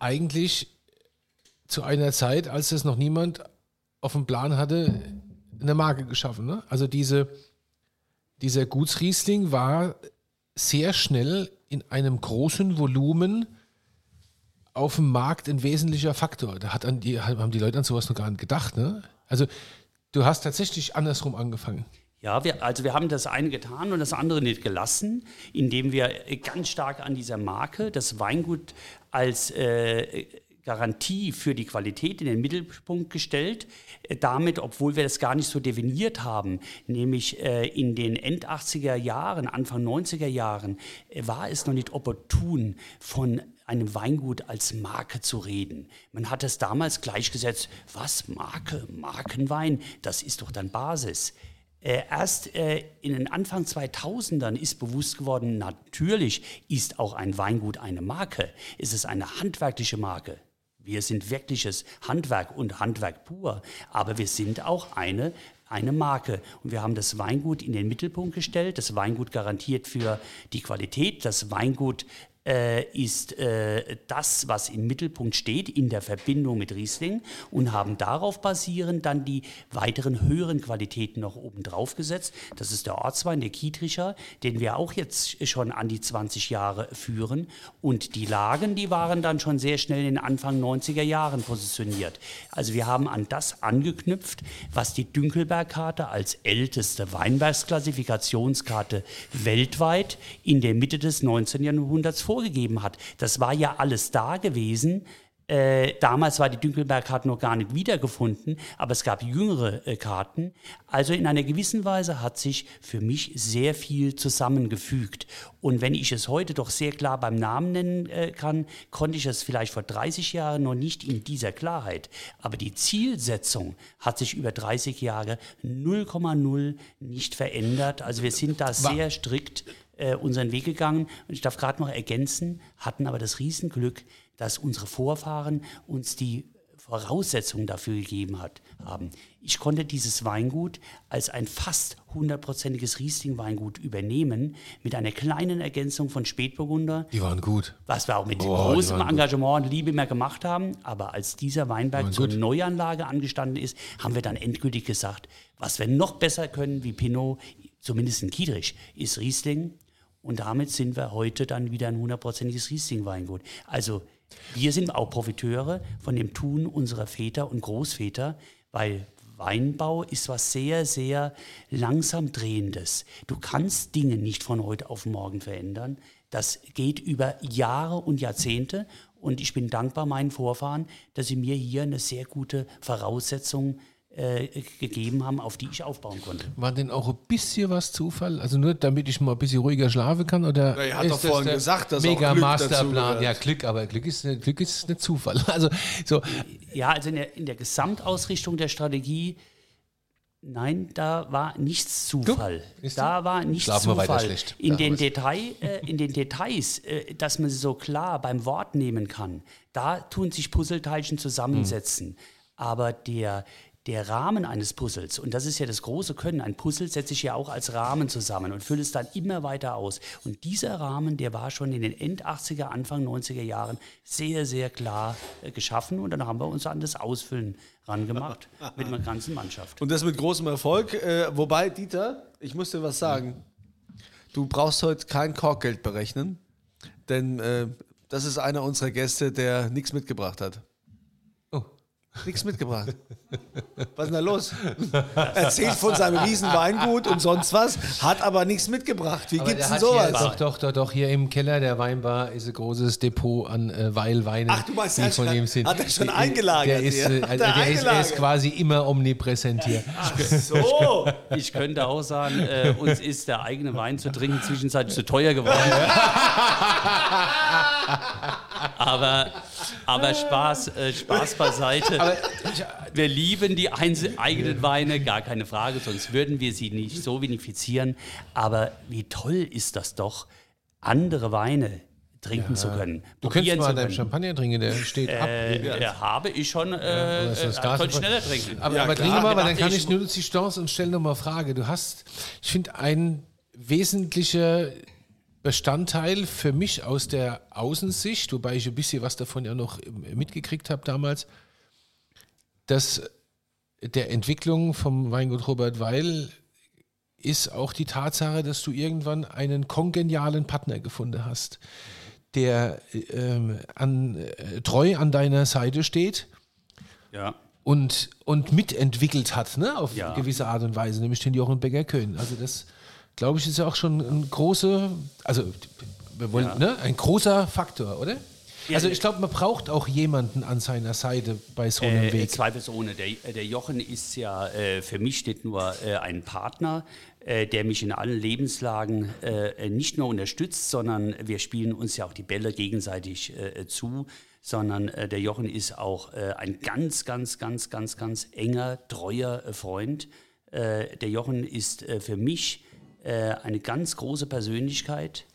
eigentlich zu einer Zeit, als es noch niemand auf dem Plan hatte, eine Marke geschaffen. Ne? Also diese, dieser Gutsriesling war sehr schnell in einem großen Volumen auf dem Markt ein wesentlicher Faktor. Da hat an die, haben die Leute an sowas noch gar nicht gedacht. Ne? Also du hast tatsächlich andersrum angefangen. Ja, wir, also wir haben das eine getan und das andere nicht gelassen, indem wir ganz stark an dieser Marke das Weingut als äh, Garantie für die Qualität in den Mittelpunkt gestellt. Äh, Damit, obwohl wir das gar nicht so definiert haben, nämlich äh, in den End 80er Jahren, Anfang 90er Jahren, äh, war es noch nicht opportun, von einem Weingut als Marke zu reden. Man hat es damals gleichgesetzt, was Marke, Markenwein, das ist doch dann Basis. Äh, erst äh, in den Anfang 2000ern ist bewusst geworden, natürlich ist auch ein Weingut eine Marke. Es ist eine handwerkliche Marke. Wir sind wirkliches Handwerk und Handwerk pur, aber wir sind auch eine eine Marke. Und wir haben das Weingut in den Mittelpunkt gestellt. Das Weingut garantiert für die Qualität. Das Weingut ist äh, das, was im Mittelpunkt steht in der Verbindung mit Riesling und haben darauf basierend dann die weiteren höheren Qualitäten noch oben drauf gesetzt. Das ist der Ortswein, der Kietricher, den wir auch jetzt schon an die 20 Jahre führen. Und die Lagen, die waren dann schon sehr schnell in den Anfang 90er Jahren positioniert. Also wir haben an das angeknüpft, was die Dünkelberg-Karte als älteste Weinbergsklassifikationskarte weltweit in der Mitte des 19. Jahrhunderts vorgegeben hat. Das war ja alles da gewesen. Äh, damals war die Dünkelberg-Karte noch gar nicht wiedergefunden, aber es gab jüngere äh, Karten. Also in einer gewissen Weise hat sich für mich sehr viel zusammengefügt. Und wenn ich es heute doch sehr klar beim Namen nennen äh, kann, konnte ich es vielleicht vor 30 Jahren noch nicht in dieser Klarheit. Aber die Zielsetzung hat sich über 30 Jahre 0,0 nicht verändert. Also wir sind da sehr strikt äh, unseren Weg gegangen. Und ich darf gerade noch ergänzen, hatten aber das Riesenglück, dass unsere Vorfahren uns die Voraussetzungen dafür gegeben hat, haben. Ich konnte dieses Weingut als ein fast hundertprozentiges Riesling-Weingut übernehmen, mit einer kleinen Ergänzung von Spätburgunder, Die waren gut. was wir auch mit Boah, großem. Engagement und Liebe immer gemacht haben. Aber als dieser Weinberg zur gut. Neuanlage angestanden ist, haben wir dann endgültig gesagt, was wir noch besser können wie Pinot, zumindest in Kiedrich, ist Riesling. Und damit sind wir heute dann wieder ein hundertprozentiges Riesling-Weingut. Also wir sind auch Profiteure von dem Tun unserer Väter und Großväter, weil Weinbau ist was sehr, sehr langsam drehendes. Du kannst Dinge nicht von heute auf morgen verändern. Das geht über Jahre und Jahrzehnte. Und ich bin dankbar meinen Vorfahren, dass sie mir hier eine sehr gute Voraussetzung äh, gegeben haben, auf die ich aufbauen konnte. War denn auch ein bisschen was Zufall? Also nur damit ich mal ein bisschen ruhiger schlafen kann? Oder Na, er hat ist doch vorhin der gesagt, dass auch Mega Glück Masterplan. Ja, Glück, aber Glück ist, nicht- Glück ist nicht Zufall. Also so, Ja, also in der, in der Gesamtausrichtung der Strategie, nein, da war nichts Zufall. du? Da war nichts Schlafen wir weiter Zufall. schlecht. In, den. Detail, äh, in den Details, äh, dass man sie so klar beim Wort nehmen kann, da tun sich Puzzleteilchen zusammensetzen. Aber der, der Rahmen eines Puzzles, und das ist ja das große Können, ein Puzzle setze ich ja auch als Rahmen zusammen und fülle es dann immer weiter aus. Und dieser Rahmen, der war schon in den End 80er, Anfang 90er Jahren sehr, sehr klar äh, geschaffen. Und dann haben wir uns an das Ausfüllen rangemacht mit einer ganzen Mannschaft. Und das mit großem Erfolg. Äh, wobei, Dieter, ich muss dir was sagen. Du brauchst heute kein Korkgeld berechnen, denn äh, das ist einer unserer Gäste, der nichts mitgebracht hat. Nichts mitgebracht. Was ist denn da los? Erzählt von seinem riesen Weingut und sonst was, hat aber nichts mitgebracht. Wie Aber gibt's der denn sowas? doch, doch, doch, doch, hier im Keller der Weinbar ist ein großes Depot an äh, Weilweinen. Ach, du meinst, die hat von schon- ihm sind. hat er schon Der- eingelagert Der ist, äh, Hat also er der ist, er ist quasi immer omnipräsent hier. So. Ich könnte auch sagen, äh, uns ist der eigene Wein zu trinken zwischenzeitlich zu teuer geworden. aber, aber Spaß, äh, Spaß beiseite. Aber wir lieben die eigenen Weine, gar keine Frage, sonst würden wir sie nicht so vinifizieren. Aber wie toll ist das doch, andere Weine trinken zu können. du könntest mal können. Champagner trinken, der steht ab. Äh, ja, habe ich schon, äh, das ist das äh, konnte schneller trinken. Aber, Ja, aber trinke mal, weil dann kann ich, ich nur die Chance und stelle nochmal Frage. Du hast, ich finde, ein wesentlicher Bestandteil für mich aus der Außensicht, wobei ich ein bisschen was davon ja noch mitgekriegt habe damals, dass der Entwicklung vom Weingut Robert Weil ist auch die Tatsache, dass du irgendwann einen kongenialen Partner gefunden hast, der ähm, an, äh, treu an deiner Seite steht Ja. und, und mitentwickelt hat, ne, auf Ja. gewisse Art und Weise, nämlich den Jochen Becker-Köhn. Also das, glaube ich, ist ja auch schon ein großer, also wir wollen, Ja. ne, ein großer Faktor, oder? Ja, also ich glaube, man braucht auch jemanden an seiner Seite bei so einem Äh, Weg. zweifelsohne. Der, der Jochen ist ja äh, für mich nicht nur äh, ein Partner, äh, der mich in allen Lebenslagen äh, nicht nur unterstützt, sondern wir spielen uns ja auch die Bälle gegenseitig äh, zu, sondern der Jochen ist auch ein ganz, ganz, ganz, ganz, ganz enger, treuer Freund. Der Jochen ist für mich äh, eine ganz große Persönlichkeit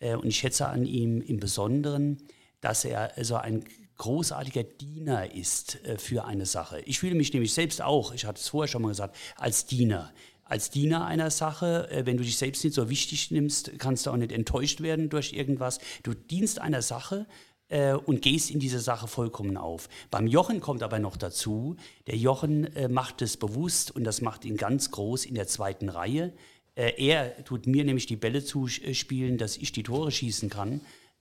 äh, und ich schätze an ihm im Besonderen, dass er so ein großartiger Diener ist äh, für eine Sache. Ich fühle mich nämlich selbst auch, ich hatte es vorher schon mal gesagt, als Diener. Als Diener einer Sache, äh, wenn du dich selbst nicht so wichtig nimmst, kannst du auch nicht enttäuscht werden durch irgendwas. Du dienst einer Sache äh, und gehst in diese Sache vollkommen auf. Beim Jochen kommt aber noch dazu, der Jochen macht es bewusst und das macht ihn ganz groß in der zweiten Reihe. Äh, er tut mir nämlich die Bälle zuspielen, dass ich die Tore schießen kann.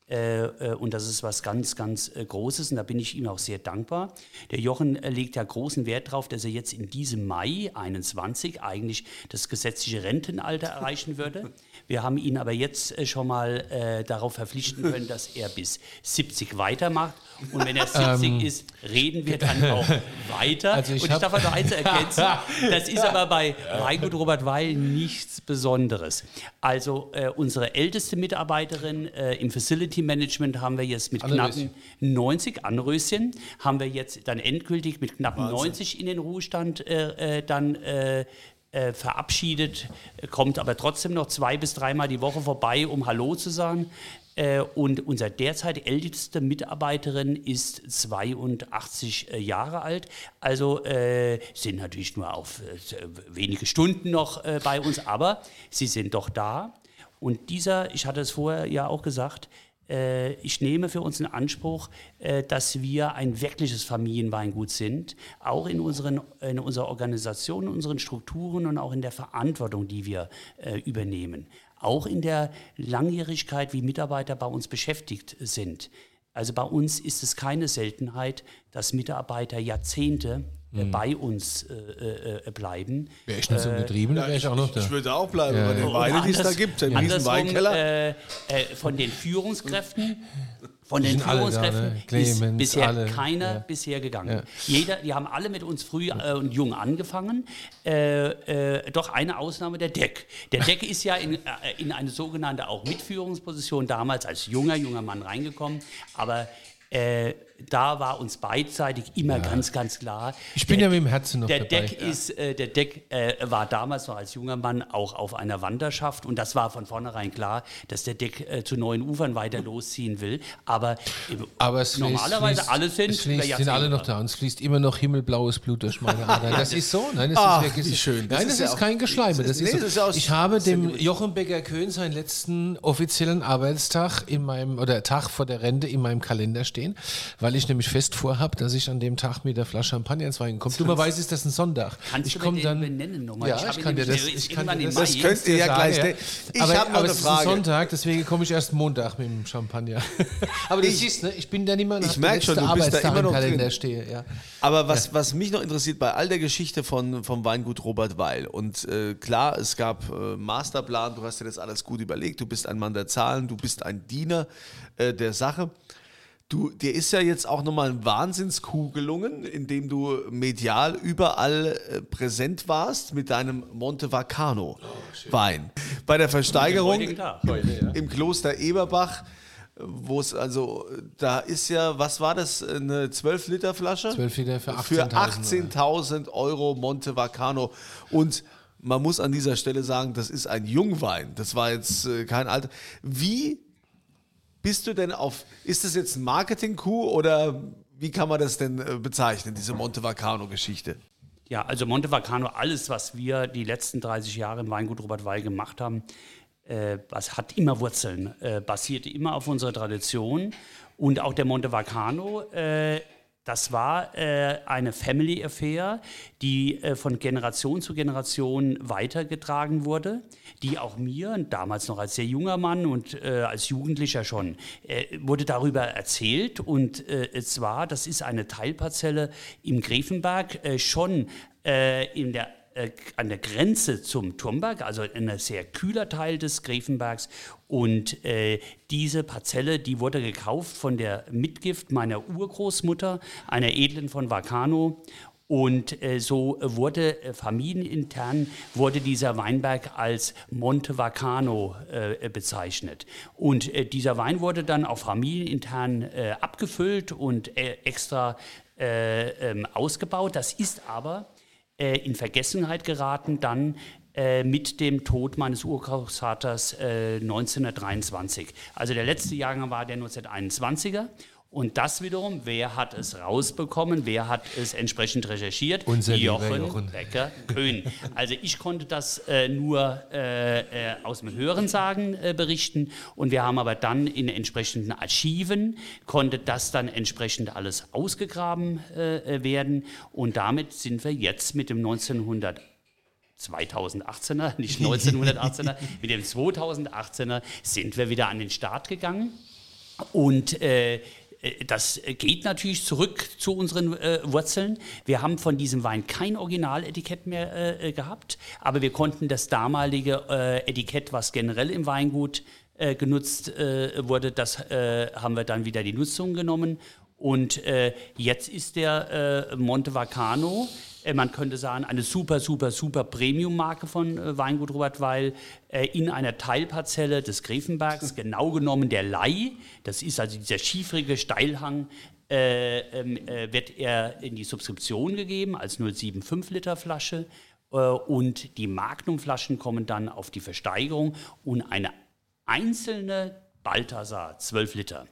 Äh, äh, und das ist was ganz, ganz Großes und da bin ich ihm auch sehr dankbar. Der Jochen legt ja großen Wert darauf, dass er jetzt in diesem Mai 21 eigentlich das gesetzliche Rentenalter erreichen würde. Wir haben ihn aber jetzt äh, schon mal äh, darauf verpflichten können, dass er bis 70 weitermacht. Und wenn er 70 ist, reden wir dann auch weiter. Also ich und ich darf noch eins ergänzen, das ist aber bei Weingut Robert Weil nichts Besonderes. Also äh, unsere älteste Mitarbeiterin äh, im Facility Management haben wir jetzt mit Anne-Röschen. knappen 90, Anröschen, haben wir jetzt dann endgültig mit knappen 90 in den Ruhestand äh, äh, dann äh, verabschiedet, kommt aber trotzdem noch zwei bis dreimal die Woche vorbei, um Hallo zu sagen. Äh, Und unsere derzeit älteste Mitarbeiterin ist 82 äh, Jahre alt, also sind natürlich nur auf wenige Stunden noch bei uns, aber sie sind doch da. Und dieser, ich hatte es vorher ja auch gesagt, ich nehme für uns in Anspruch, äh, dass wir ein wirkliches Familienweingut sind, auch in, unseren, in unserer Organisation, in unseren Strukturen und auch in der Verantwortung, die wir äh, übernehmen. Auch in der Langjährigkeit, wie Mitarbeiter bei uns beschäftigt sind. Also bei uns ist es keine Seltenheit, dass Mitarbeiter Jahrzehnte äh, bei uns äh, äh, äh, bleiben. Wäre ich nicht so getrieben, wäre ich auch noch da. Ich würde auch bleiben bei den Weinen, die es da gibt. Ein riesen Weinkeller. Äh, äh, von den Führungskräften, von den alle da, Führungskräften ne? Clemens, ist bisher alle, keiner ja. bisher gegangen. Ja. Jeder, die haben alle mit uns früh äh, und jung angefangen. Äh, äh, doch eine Ausnahme, der Deck. Der Deck ist ja in, äh, in eine sogenannte auch Mitführungsposition damals als junger, junger Mann reingekommen. Aber äh, da war uns beidseitig immer ganz, ganz klar. Ich bin der- ja mit dem Herzen noch der dabei. Deck ist, äh, der Deck äh, war damals noch als junger Mann auch auf einer Wanderschaft und das war von vornherein klar, dass der Deck äh, zu neuen Ufern weiter losziehen will. Aber, Aber es normalerweise fließt, alle sind es fließt, sind alle noch da und es fließt immer noch himmelblaues Blut durch meine Adern. Das ist so, nein, das Ach, ist wirklich schön. Das Nein, ist das ja ist auch- kein Geschleime. Das Nee, ist das so. ist ja aus- ich habe das ist ja dem. Jochen Becker-Köhn seinen letzten offiziellen Arbeitstag in meinem oder Tag vor der Rente in meinem Kalender stehen, weil weil ich nämlich fest vorhab, dass ich an dem Tag mit der Flasche Champagner ins Wein komme. Dummerweise ist das ein Sonntag. Kannst ich du komm mir den benennen nochmal? Ja, Ich ich, kann dir das, ich kann dir das. Das könnt ihr ja sagen, gleich. ja. Ich aber, habe noch aber eine es ist Frage. ein Sonntag, deswegen komme ich erst Montag mit dem Champagner. aber du Ich- siehst, ne, ich bin dann immer nach ich dem merk schon, du bist da immer im noch Kalender drin. stehe. Ja. Aber was, was mich noch interessiert bei all der Geschichte von, vom Weingut Robert Weil und äh, klar, es gab äh, Masterplan, du hast dir das alles gut überlegt, du bist ein Mann der Zahlen, du bist ein Diener äh, der Sache. Du, dir ist ja jetzt auch nochmal ein Wahnsinnskuh gelungen, indem du medial überall äh, präsent warst mit deinem Monte Vacano Wein. Bei der Versteigerung heutigen Tag. im Kloster Eberbach, wo es also, da ist ja, was war das, eine 12 Liter Flasche? 12 Liter für Für 18.000 18.000 Euro Monte Vacano. Und man muss an dieser Stelle sagen, das ist ein Jungwein. Das war jetzt äh, kein alter. Wie bist du denn auf, ist das jetzt ein Marketing-Coup oder wie kann man das denn äh, bezeichnen, diese Monte Vacano-Geschichte? Ja, also Monte Vacano, alles, was wir die letzten 30 Jahre im Weingut Robert Weil gemacht haben, äh, hat immer Wurzeln, äh, basiert immer auf unserer Tradition. Und auch der Monte Vacano, äh, das war äh, eine Family Affair, die äh, von Generation zu Generation weitergetragen wurde, die auch mir, damals noch als sehr junger Mann und äh, als Jugendlicher schon, äh, wurde darüber erzählt. Und äh, es war, das ist eine Teilparzelle im Grevenberg, äh, schon in der äh, an der Grenze zum Turmberg, also ein sehr kühler Teil des Grevenbergs. Und äh, diese Parzelle, die wurde gekauft von der Mitgift meiner Urgroßmutter, einer Edlen von Vacano. Und äh, so wurde äh, familienintern wurde dieser Weinberg als Monte Vacano äh, bezeichnet. Und äh, dieser Wein wurde dann auch familienintern äh, abgefüllt und extra äh, ähm, ausgebaut. Das ist aber äh, in Vergessenheit geraten dann äh, mit dem Tod meines Urgroßvaters äh, 1923. Also der letzte Jahrgang war der 1921er. Und das wiederum, wer hat es rausbekommen, wer hat es entsprechend recherchiert? Unser Jochen, Jochen. Becker Köhn. Also ich konnte das äh, nur äh, äh, aus dem Hörensagen äh, berichten und wir haben aber dann in entsprechenden Archiven, konnte das dann entsprechend alles ausgegraben äh, werden und damit sind wir jetzt mit dem 1900 2018er, nicht 1918er, mit dem 2018er sind wir wieder an den Start gegangen. Und äh, äh, das geht natürlich zurück zu unseren äh, Wurzeln. Wir haben von diesem Wein kein Originaletikett mehr äh, gehabt, aber wir konnten das damalige äh, Etikett, was generell im Weingut äh, genutzt äh, wurde, das äh, haben wir dann wieder die Nutzung genommen. Und äh, jetzt ist der äh, Monte Vacano, äh, man könnte sagen, eine super, super, super Premium-Marke von äh, Weingut Robert Weil äh, in einer Teilparzelle des Grevenbergs, genau genommen der Lei, das ist also dieser schiefrige Steilhang, äh, ähm, äh, wird er in die Subskription gegeben als 0,75 Liter Flasche äh, und die Magnum-Flaschen kommen dann auf die Versteigerung und eine einzelne Balthasar 12 Liter,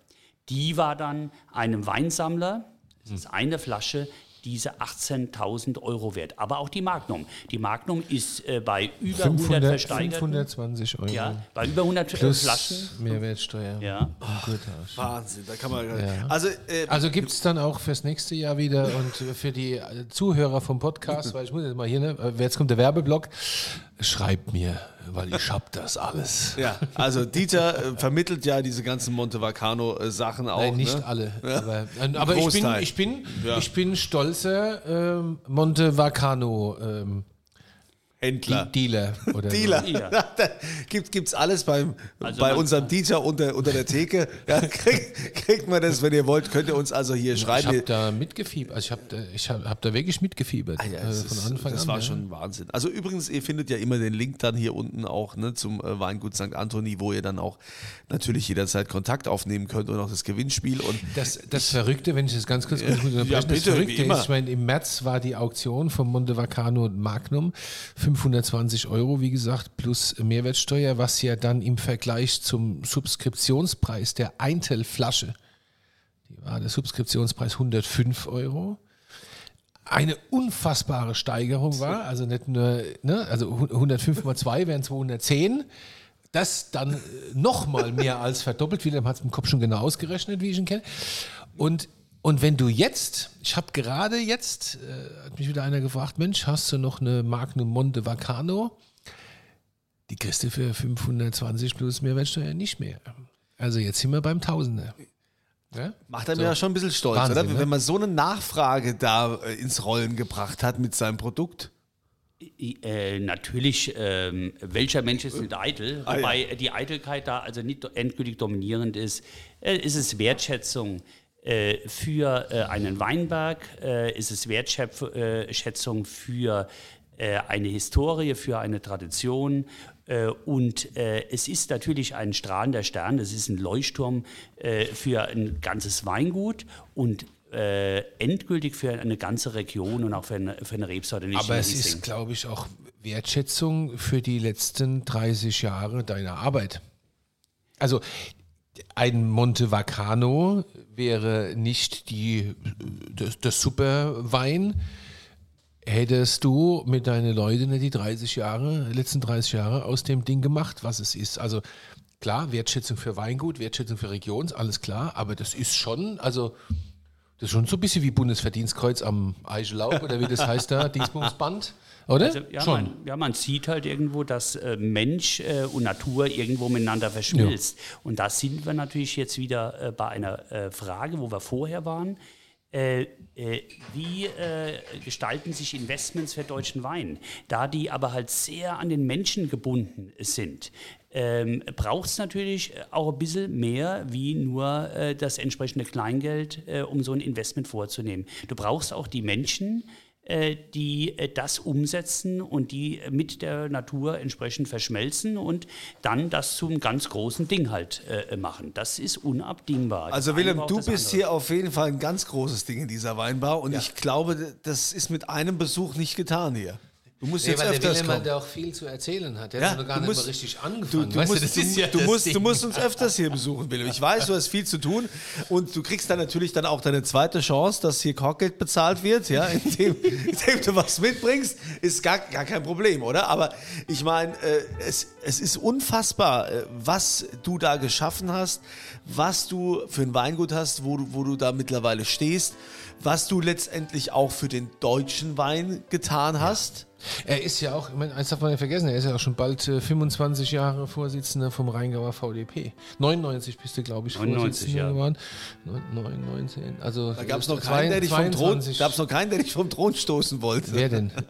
die war dann einem Weinsammler, das ist eine Flasche, diese 18.000 Euro wert. Aber auch die Magnum. Die Magnum ist äh, bei über 100 500, versteigert. 520 Euro. Ja, bei über 100 Plus Flaschen. Mehrwertsteuer. Ja. Gurtausch. Wahnsinn, da kann man. Ja. Also, äh, Also gibt es dann auch fürs nächste Jahr wieder und für die äh, Zuhörer vom Podcast, weil ich muss jetzt mal hier, ne, äh, jetzt kommt der Werbeblock, schreibt mir, weil ich hab das alles. ja, also Dieter äh, vermittelt ja diese ganzen Monte Vacano äh, Sachen auch. Nein, nicht ne? alle. Aber, äh, aber ich, bin, ich, bin, Ja. ich bin stolzer ähm, Monte Vacano ähm, Händler. Die- Dealer. Oder Dealer. Ja. da gibt, gibt's alles beim, Also bei unserem Dieter unter, unter der Theke. Ja, kriegt, kriegt man das, wenn ihr wollt, könnt ihr uns also hier So. Ich schreiben. habe da mitgefiebert. Also ich habe da, ich hab, hab da wirklich mitgefiebert. Ja, äh, von ist- Anfang das an. war ja. schon Wahnsinn. Also übrigens, ihr findet ja immer den Link dann hier unten auch ne, zum äh, Weingut St. Anthony, wo ihr dann auch natürlich jederzeit Kontakt aufnehmen könnt und auch das Gewinnspiel. Und Das, das Verrückte, wenn ich das ganz kurz, kurz unterbrechen, Ja, das bitte, Verrückte ist, ich meine, im März war die Auktion vom Monte Vacano Magnum, 520 Euro, wie gesagt, plus Mehrwertsteuer, was ja dann im Vergleich zum Subskriptionspreis der Eintel-Flasche, die war der Subskriptionspreis 105 Euro, eine unfassbare Steigerung war, also nicht nur, ne, also 105 mal 2 wären 210, das dann äh, nochmal mehr als verdoppelt, Wilhelm hat es im Kopf schon genau ausgerechnet, wie ich ihn kenne. Und, Und wenn du jetzt, ich habe gerade jetzt, äh, hat mich wieder einer gefragt, Mensch, hast du noch eine Magnum Monte Vacano? Die kriegst du für 520 plus Mehrwertsteuer nicht mehr. Also jetzt sind wir beim Tausender. Ja? Macht einem So. ja schon ein bisschen stolz, Wahnsinn, oder? ne? Wenn man so eine Nachfrage da äh, ins Rollen gebracht hat mit seinem Produkt. Äh, natürlich, ähm, welcher Mensch ist nicht eitel? Ah, ja. Wobei die Eitelkeit da also nicht endgültig dominierend ist. Äh, ist es Wertschätzung für äh, einen Weinberg? Äh, ist es Wertschätzung äh, Schätzung für äh, eine Historie, für eine Tradition? Äh, und äh, es ist natürlich ein strahlender Stern, es ist ein Leuchtturm äh, für ein ganzes Weingut und äh, endgültig für eine ganze Region und auch für eine, für eine Rebsorte. Nicht Aber es ist, glaube ich, auch Wertschätzung für die letzten 30 Jahre deiner Arbeit. Also ein Monte Vacano wäre nicht die, das, das Superwein, hättest du mit deinen Leuten die 30 Jahre, letzten 30 Jahre aus dem Ding gemacht, was es ist. Also klar, Wertschätzung für Weingut, Wertschätzung für Region, ist alles klar, aber das ist schon, also das ist schon so ein bisschen wie Bundesverdienstkreuz am Eichelaub oder wie das heißt da, Dingsbumsband, oder? Also, ja, schon. Man, ja, man sieht halt irgendwo, dass äh, Mensch äh, und Natur irgendwo miteinander verschmilzt. Und da sind wir natürlich jetzt wieder äh, bei einer äh, Frage, wo wir vorher waren. Äh, äh, wie äh, gestalten sich Investments für deutschen Wein? Da die aber halt sehr an den Menschen gebunden sind, ähm, braucht es natürlich auch ein bisschen mehr wie nur äh, das entsprechende Kleingeld, äh, um so ein Investment vorzunehmen. Du brauchst auch die Menschen, äh, die äh, das umsetzen und die äh, mit der Natur entsprechend verschmelzen und dann das zum ganz großen Ding halt äh, machen. Das ist unabdingbar. Also Das Willem, du bist andere. hier auf jeden Fall ein ganz großes Ding in dieser Weinbar und ich glaube, das ist mit einem Besuch nicht getan hier. Du musst jetzt öfters kommen. der auch viel zu erzählen hat. Der Ja, hat noch gar du nicht musst- mal richtig Du, angefangen. du, Weißt musst, du, ja du, musst, du musst uns öfters hier besuchen, Willem. Ich weiß, du hast viel zu tun und du kriegst dann natürlich dann auch deine zweite Chance, dass hier Korkgeld bezahlt wird, ja, indem, indem du was mitbringst, ist gar, gar kein Problem, oder? Aber ich meine, äh, es, es ist unfassbar, äh, was du da geschaffen hast, was du für ein Weingut hast, wo du, wo du da mittlerweile stehst, was du letztendlich auch für den deutschen Wein getan hast. Er ist ja auch, ich meine, eins darf man nicht vergessen, er ist ja auch schon bald äh, 25 Jahre Vorsitzender vom Rheingauer VDP. 99 bist du, glaube ich, 99, Vorsitzender ja. geworden. 9, 19, also Da gab es noch, keinen, der dich vom Thron- 22. gab's noch keinen, der dich vom Thron stoßen wollte. Wer denn?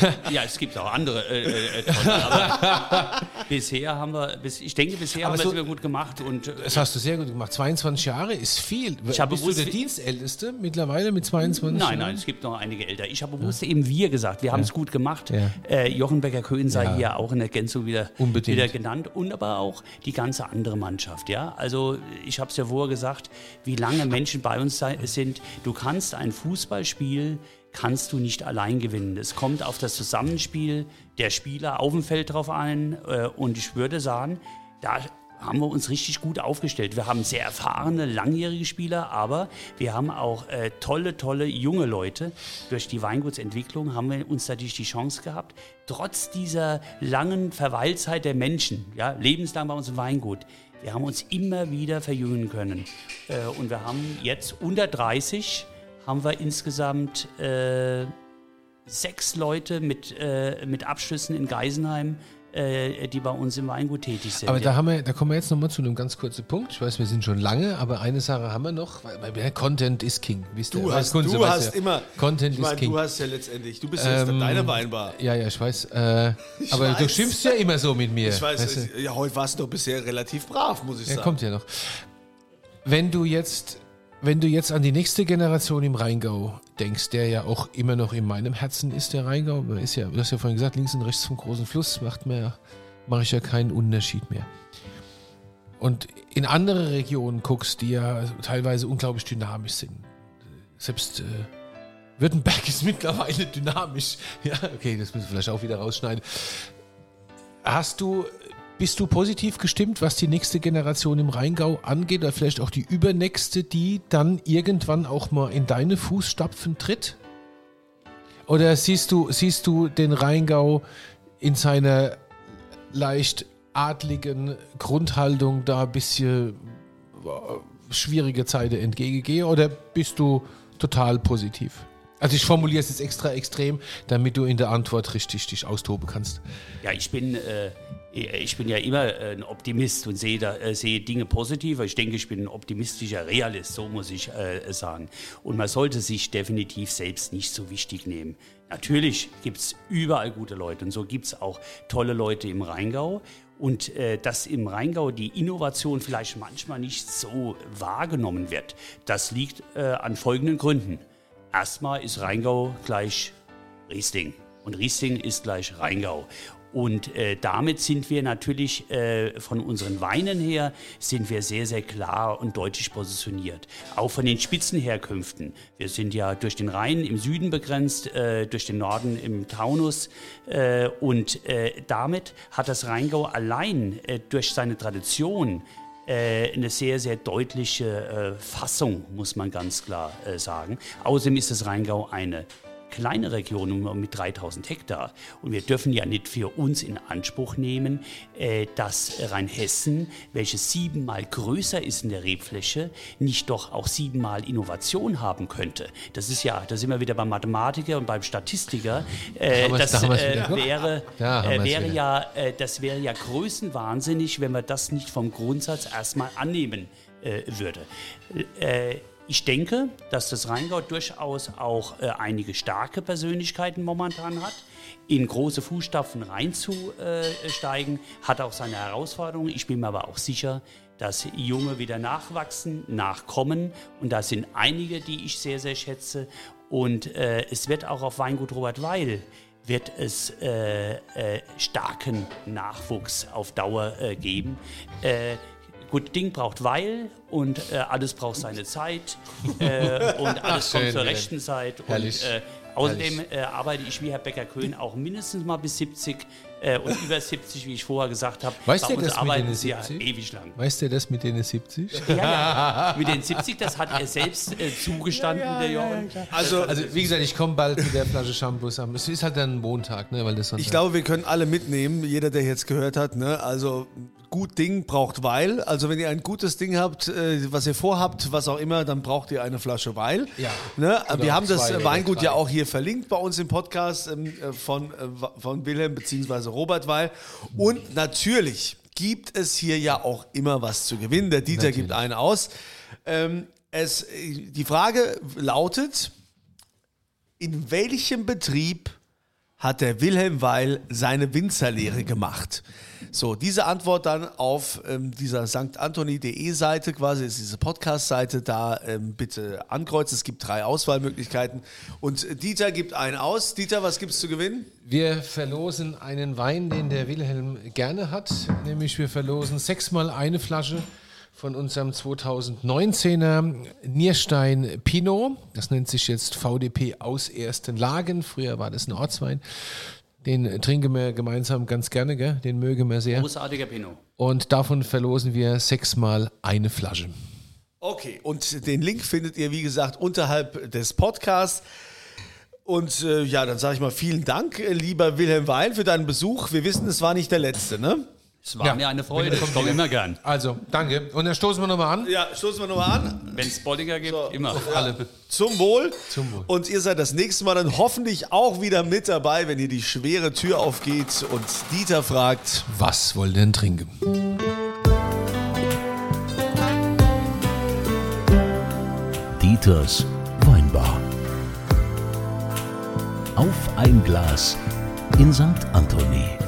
Ja, es gibt auch andere äh, äh, tolle, aber bisher haben wir, bis, ich denke, bisher Aber haben wir so- es immer gut gemacht und äh, Das hast du sehr gut gemacht. 22 Jahre ist viel. Ich habe bist du der Dienstälteste mittlerweile mit 22 Nein, Jahren? nein, es gibt noch einige älter. Ich habe bewusst eben wir gesagt, wir haben es gut gemacht. Ja. Äh, Jochen Becker-Köhn sei Ja. hier auch in Ergänzung wieder, Unbedingt. wieder genannt und aber auch die ganze andere Mannschaft. Ja? Also ich habe es ja vorher gesagt, wie lange Menschen bei uns sind. Du kannst ein Fußballspiel kannst du nicht allein gewinnen. Es kommt auf das Zusammenspiel der Spieler auf dem Feld drauf ein äh, und ich würde sagen, da haben wir uns richtig gut aufgestellt. Wir haben sehr erfahrene, langjährige Spieler, aber wir haben auch äh, tolle, tolle junge Leute. Durch die Weingutsentwicklung haben wir uns natürlich die Chance gehabt, trotz dieser langen Verweilzeit der Menschen, ja, lebenslang bei uns im Weingut, wir haben uns immer wieder verjüngen können. Äh, und wir haben jetzt unter 30 haben wir insgesamt äh, sechs Leute mit, äh, mit Abschlüssen in Geisenheim, äh, die bei uns im Weingut tätig sind. Aber ja. da, haben wir, da kommen wir jetzt nochmal zu einem ganz kurzen Punkt. Ich weiß, wir sind schon lange, aber eine Sache haben wir noch. Weil, weil Content ist King. Wisst? Du hast, Kunze du hast ja, immer. Content ich ist meine, King. du hast ja letztendlich. Du bist ja jetzt Ähm, deine Weinbar. ja, ja, ich weiß. Äh, aber du weiß. schimpfst ja immer so mit mir. Ich weiß, weißt du? ja, heute warst du bisher relativ brav, muss ich Ja, sagen. kommt ja noch. Wenn du jetzt, wenn du jetzt an die nächste Generation im Rheingau denkst, der ja auch immer noch in meinem Herzen ist, der Rheingau, man ist ja, du hast ja vorhin gesagt, links und rechts vom großen Fluss macht mir, mache ich ja keinen Unterschied mehr. Und in andere Regionen guckst, die ja teilweise unglaublich dynamisch sind. Selbst äh, Württemberg ist mittlerweile dynamisch. Ja, okay, das müssen wir vielleicht auch wieder rausschneiden. Hast du, bist du positiv gestimmt, was die nächste Generation im Rheingau angeht, oder vielleicht auch die übernächste, die dann irgendwann auch mal in deine Fußstapfen tritt? Oder siehst du, siehst du den Rheingau in seiner leicht adligen Grundhaltung da ein bisschen äh, schwierige Zeiten entgegengehe oder bist du total positiv? Also ich formuliere es jetzt extra extrem, damit du in der Antwort richtig dich austoben kannst. Ja, ich bin, äh, ich bin ja immer ein Optimist und sehe, da, äh, sehe Dinge positiv. Ich denke, ich bin ein optimistischer Realist, so muss ich äh, sagen. Und man sollte sich definitiv selbst nicht so wichtig nehmen. Natürlich gibt es überall gute Leute und so gibt es auch tolle Leute im Rheingau. Und äh, dass im Rheingau die Innovation vielleicht manchmal nicht so wahrgenommen wird, das liegt äh, an folgenden Gründen. Erstmal ist Rheingau gleich Riesling und Riesling ist gleich Rheingau. Und äh, damit sind wir natürlich äh, von unseren Weinen her, sind wir sehr, sehr klar und deutlich positioniert. Auch von den Spitzenherkünften. Wir sind ja durch den Rhein im Süden begrenzt, äh, durch den Norden im Taunus. Äh, und äh, damit hat das Rheingau allein äh, durch seine Tradition eine sehr, sehr deutliche Fassung, muss man ganz klar sagen. Außerdem ist das Rheingau eine kleine Region nur mit 3000 Hektar. Und wir dürfen ja nicht für uns in Anspruch nehmen, äh, dass Rheinhessen, welches siebenmal größer ist in der Rebfläche, nicht doch auch siebenmal Innovation haben könnte. Das ist ja, da sind wir wieder beim Mathematiker und beim Statistiker. Äh, das da äh, wäre, ja, wäre ja, das wäre ja größenwahnsinnig, wenn man das nicht vom Grundsatz erstmal annehmen würde. Ich denke, dass das Rheingau durchaus auch äh, einige starke Persönlichkeiten momentan hat. In große Fußstapfen reinzusteigen, hat auch seine Herausforderungen. Ich bin mir aber auch sicher, dass Junge wieder nachwachsen, nachkommen. Und da sind einige, die ich sehr, sehr schätze. Und äh, es wird auch auf Weingut Robert Weil wird es äh, äh starken Nachwuchs auf Dauer äh, geben. Gut, Ding braucht Weil und äh, alles braucht seine Zeit äh, und alles Ach, kommt zur rechten Zeit. Herrlich. Und, äh, außerdem äh, arbeite ich wie Herr Becker-Köhn auch mindestens mal bis 70 äh, und über 70, wie ich vorher gesagt habe. Weißt du das mit den 70? Ja ewig lang. Weißt du das mit den 70? Ja, ja. mit den 70, das hat er selbst äh, zugestanden, ja, der Jochen. Also, also, wie gesagt, ich komme bald mit der Flasche Shampoo zusammen. Es ist halt dann Montag, ne, weil das Ich glaube, wir können alle mitnehmen, jeder, der jetzt gehört hat. Ne? Also gut Ding braucht Weil. Also wenn ihr ein gutes Ding habt, äh, was ihr vorhabt, was auch immer, dann braucht ihr eine Flasche Weil. Ja. Ne? Wir haben das Weingut ja auch hier verlinkt bei uns im Podcast ähm, äh, von, äh, von Wilhelm bzw. Robert Weil. Und natürlich gibt es hier ja auch immer was zu gewinnen. Der Dieter natürlich. gibt einen aus. Ähm, es, die Frage lautet, in welchem Betrieb hat der Wilhelm Weil seine Winzerlehre gemacht? So, diese Antwort dann auf ähm, dieser St. Anthony.de Seite, quasi ist diese Podcast-Seite, da ähm, bitte ankreuzen. Es gibt drei Auswahlmöglichkeiten. Und Dieter gibt einen aus. Dieter, was gibt es zu gewinnen? Wir verlosen einen Wein, den der Wilhelm gerne hat. Nämlich wir verlosen sechsmal eine Flasche von unserem 2019er Nierstein Pinot. Das nennt sich jetzt VDP aus ersten Lagen. Früher war das ein Ortswein. Den trinken wir gemeinsam ganz gerne, gell? den mögen wir sehr. Großartiger Pinot. Und davon verlosen wir sechsmal eine Flasche. Okay, und den Link findet ihr, wie gesagt, unterhalb des Podcasts. Und äh, ja, dann sage ich mal vielen Dank, äh, lieber Wilhelm Weil, für deinen Besuch. Wir wissen, es war nicht der letzte, ne? Es war ja. mir eine Freude. Ich komme immer gern. Also, danke. Und dann stoßen wir nochmal an. Ja, stoßen wir nochmal an. Wenn es Bolliger gibt, so, immer. Ja. Alle. Zum Wohl. Zum Wohl. Und ihr seid das nächste Mal dann hoffentlich auch wieder mit dabei, wenn hier die schwere Tür aufgeht und Dieter fragt: Was wollt ihr denn trinken? Dieters Weinbar. Auf ein Glas in St. Anthony.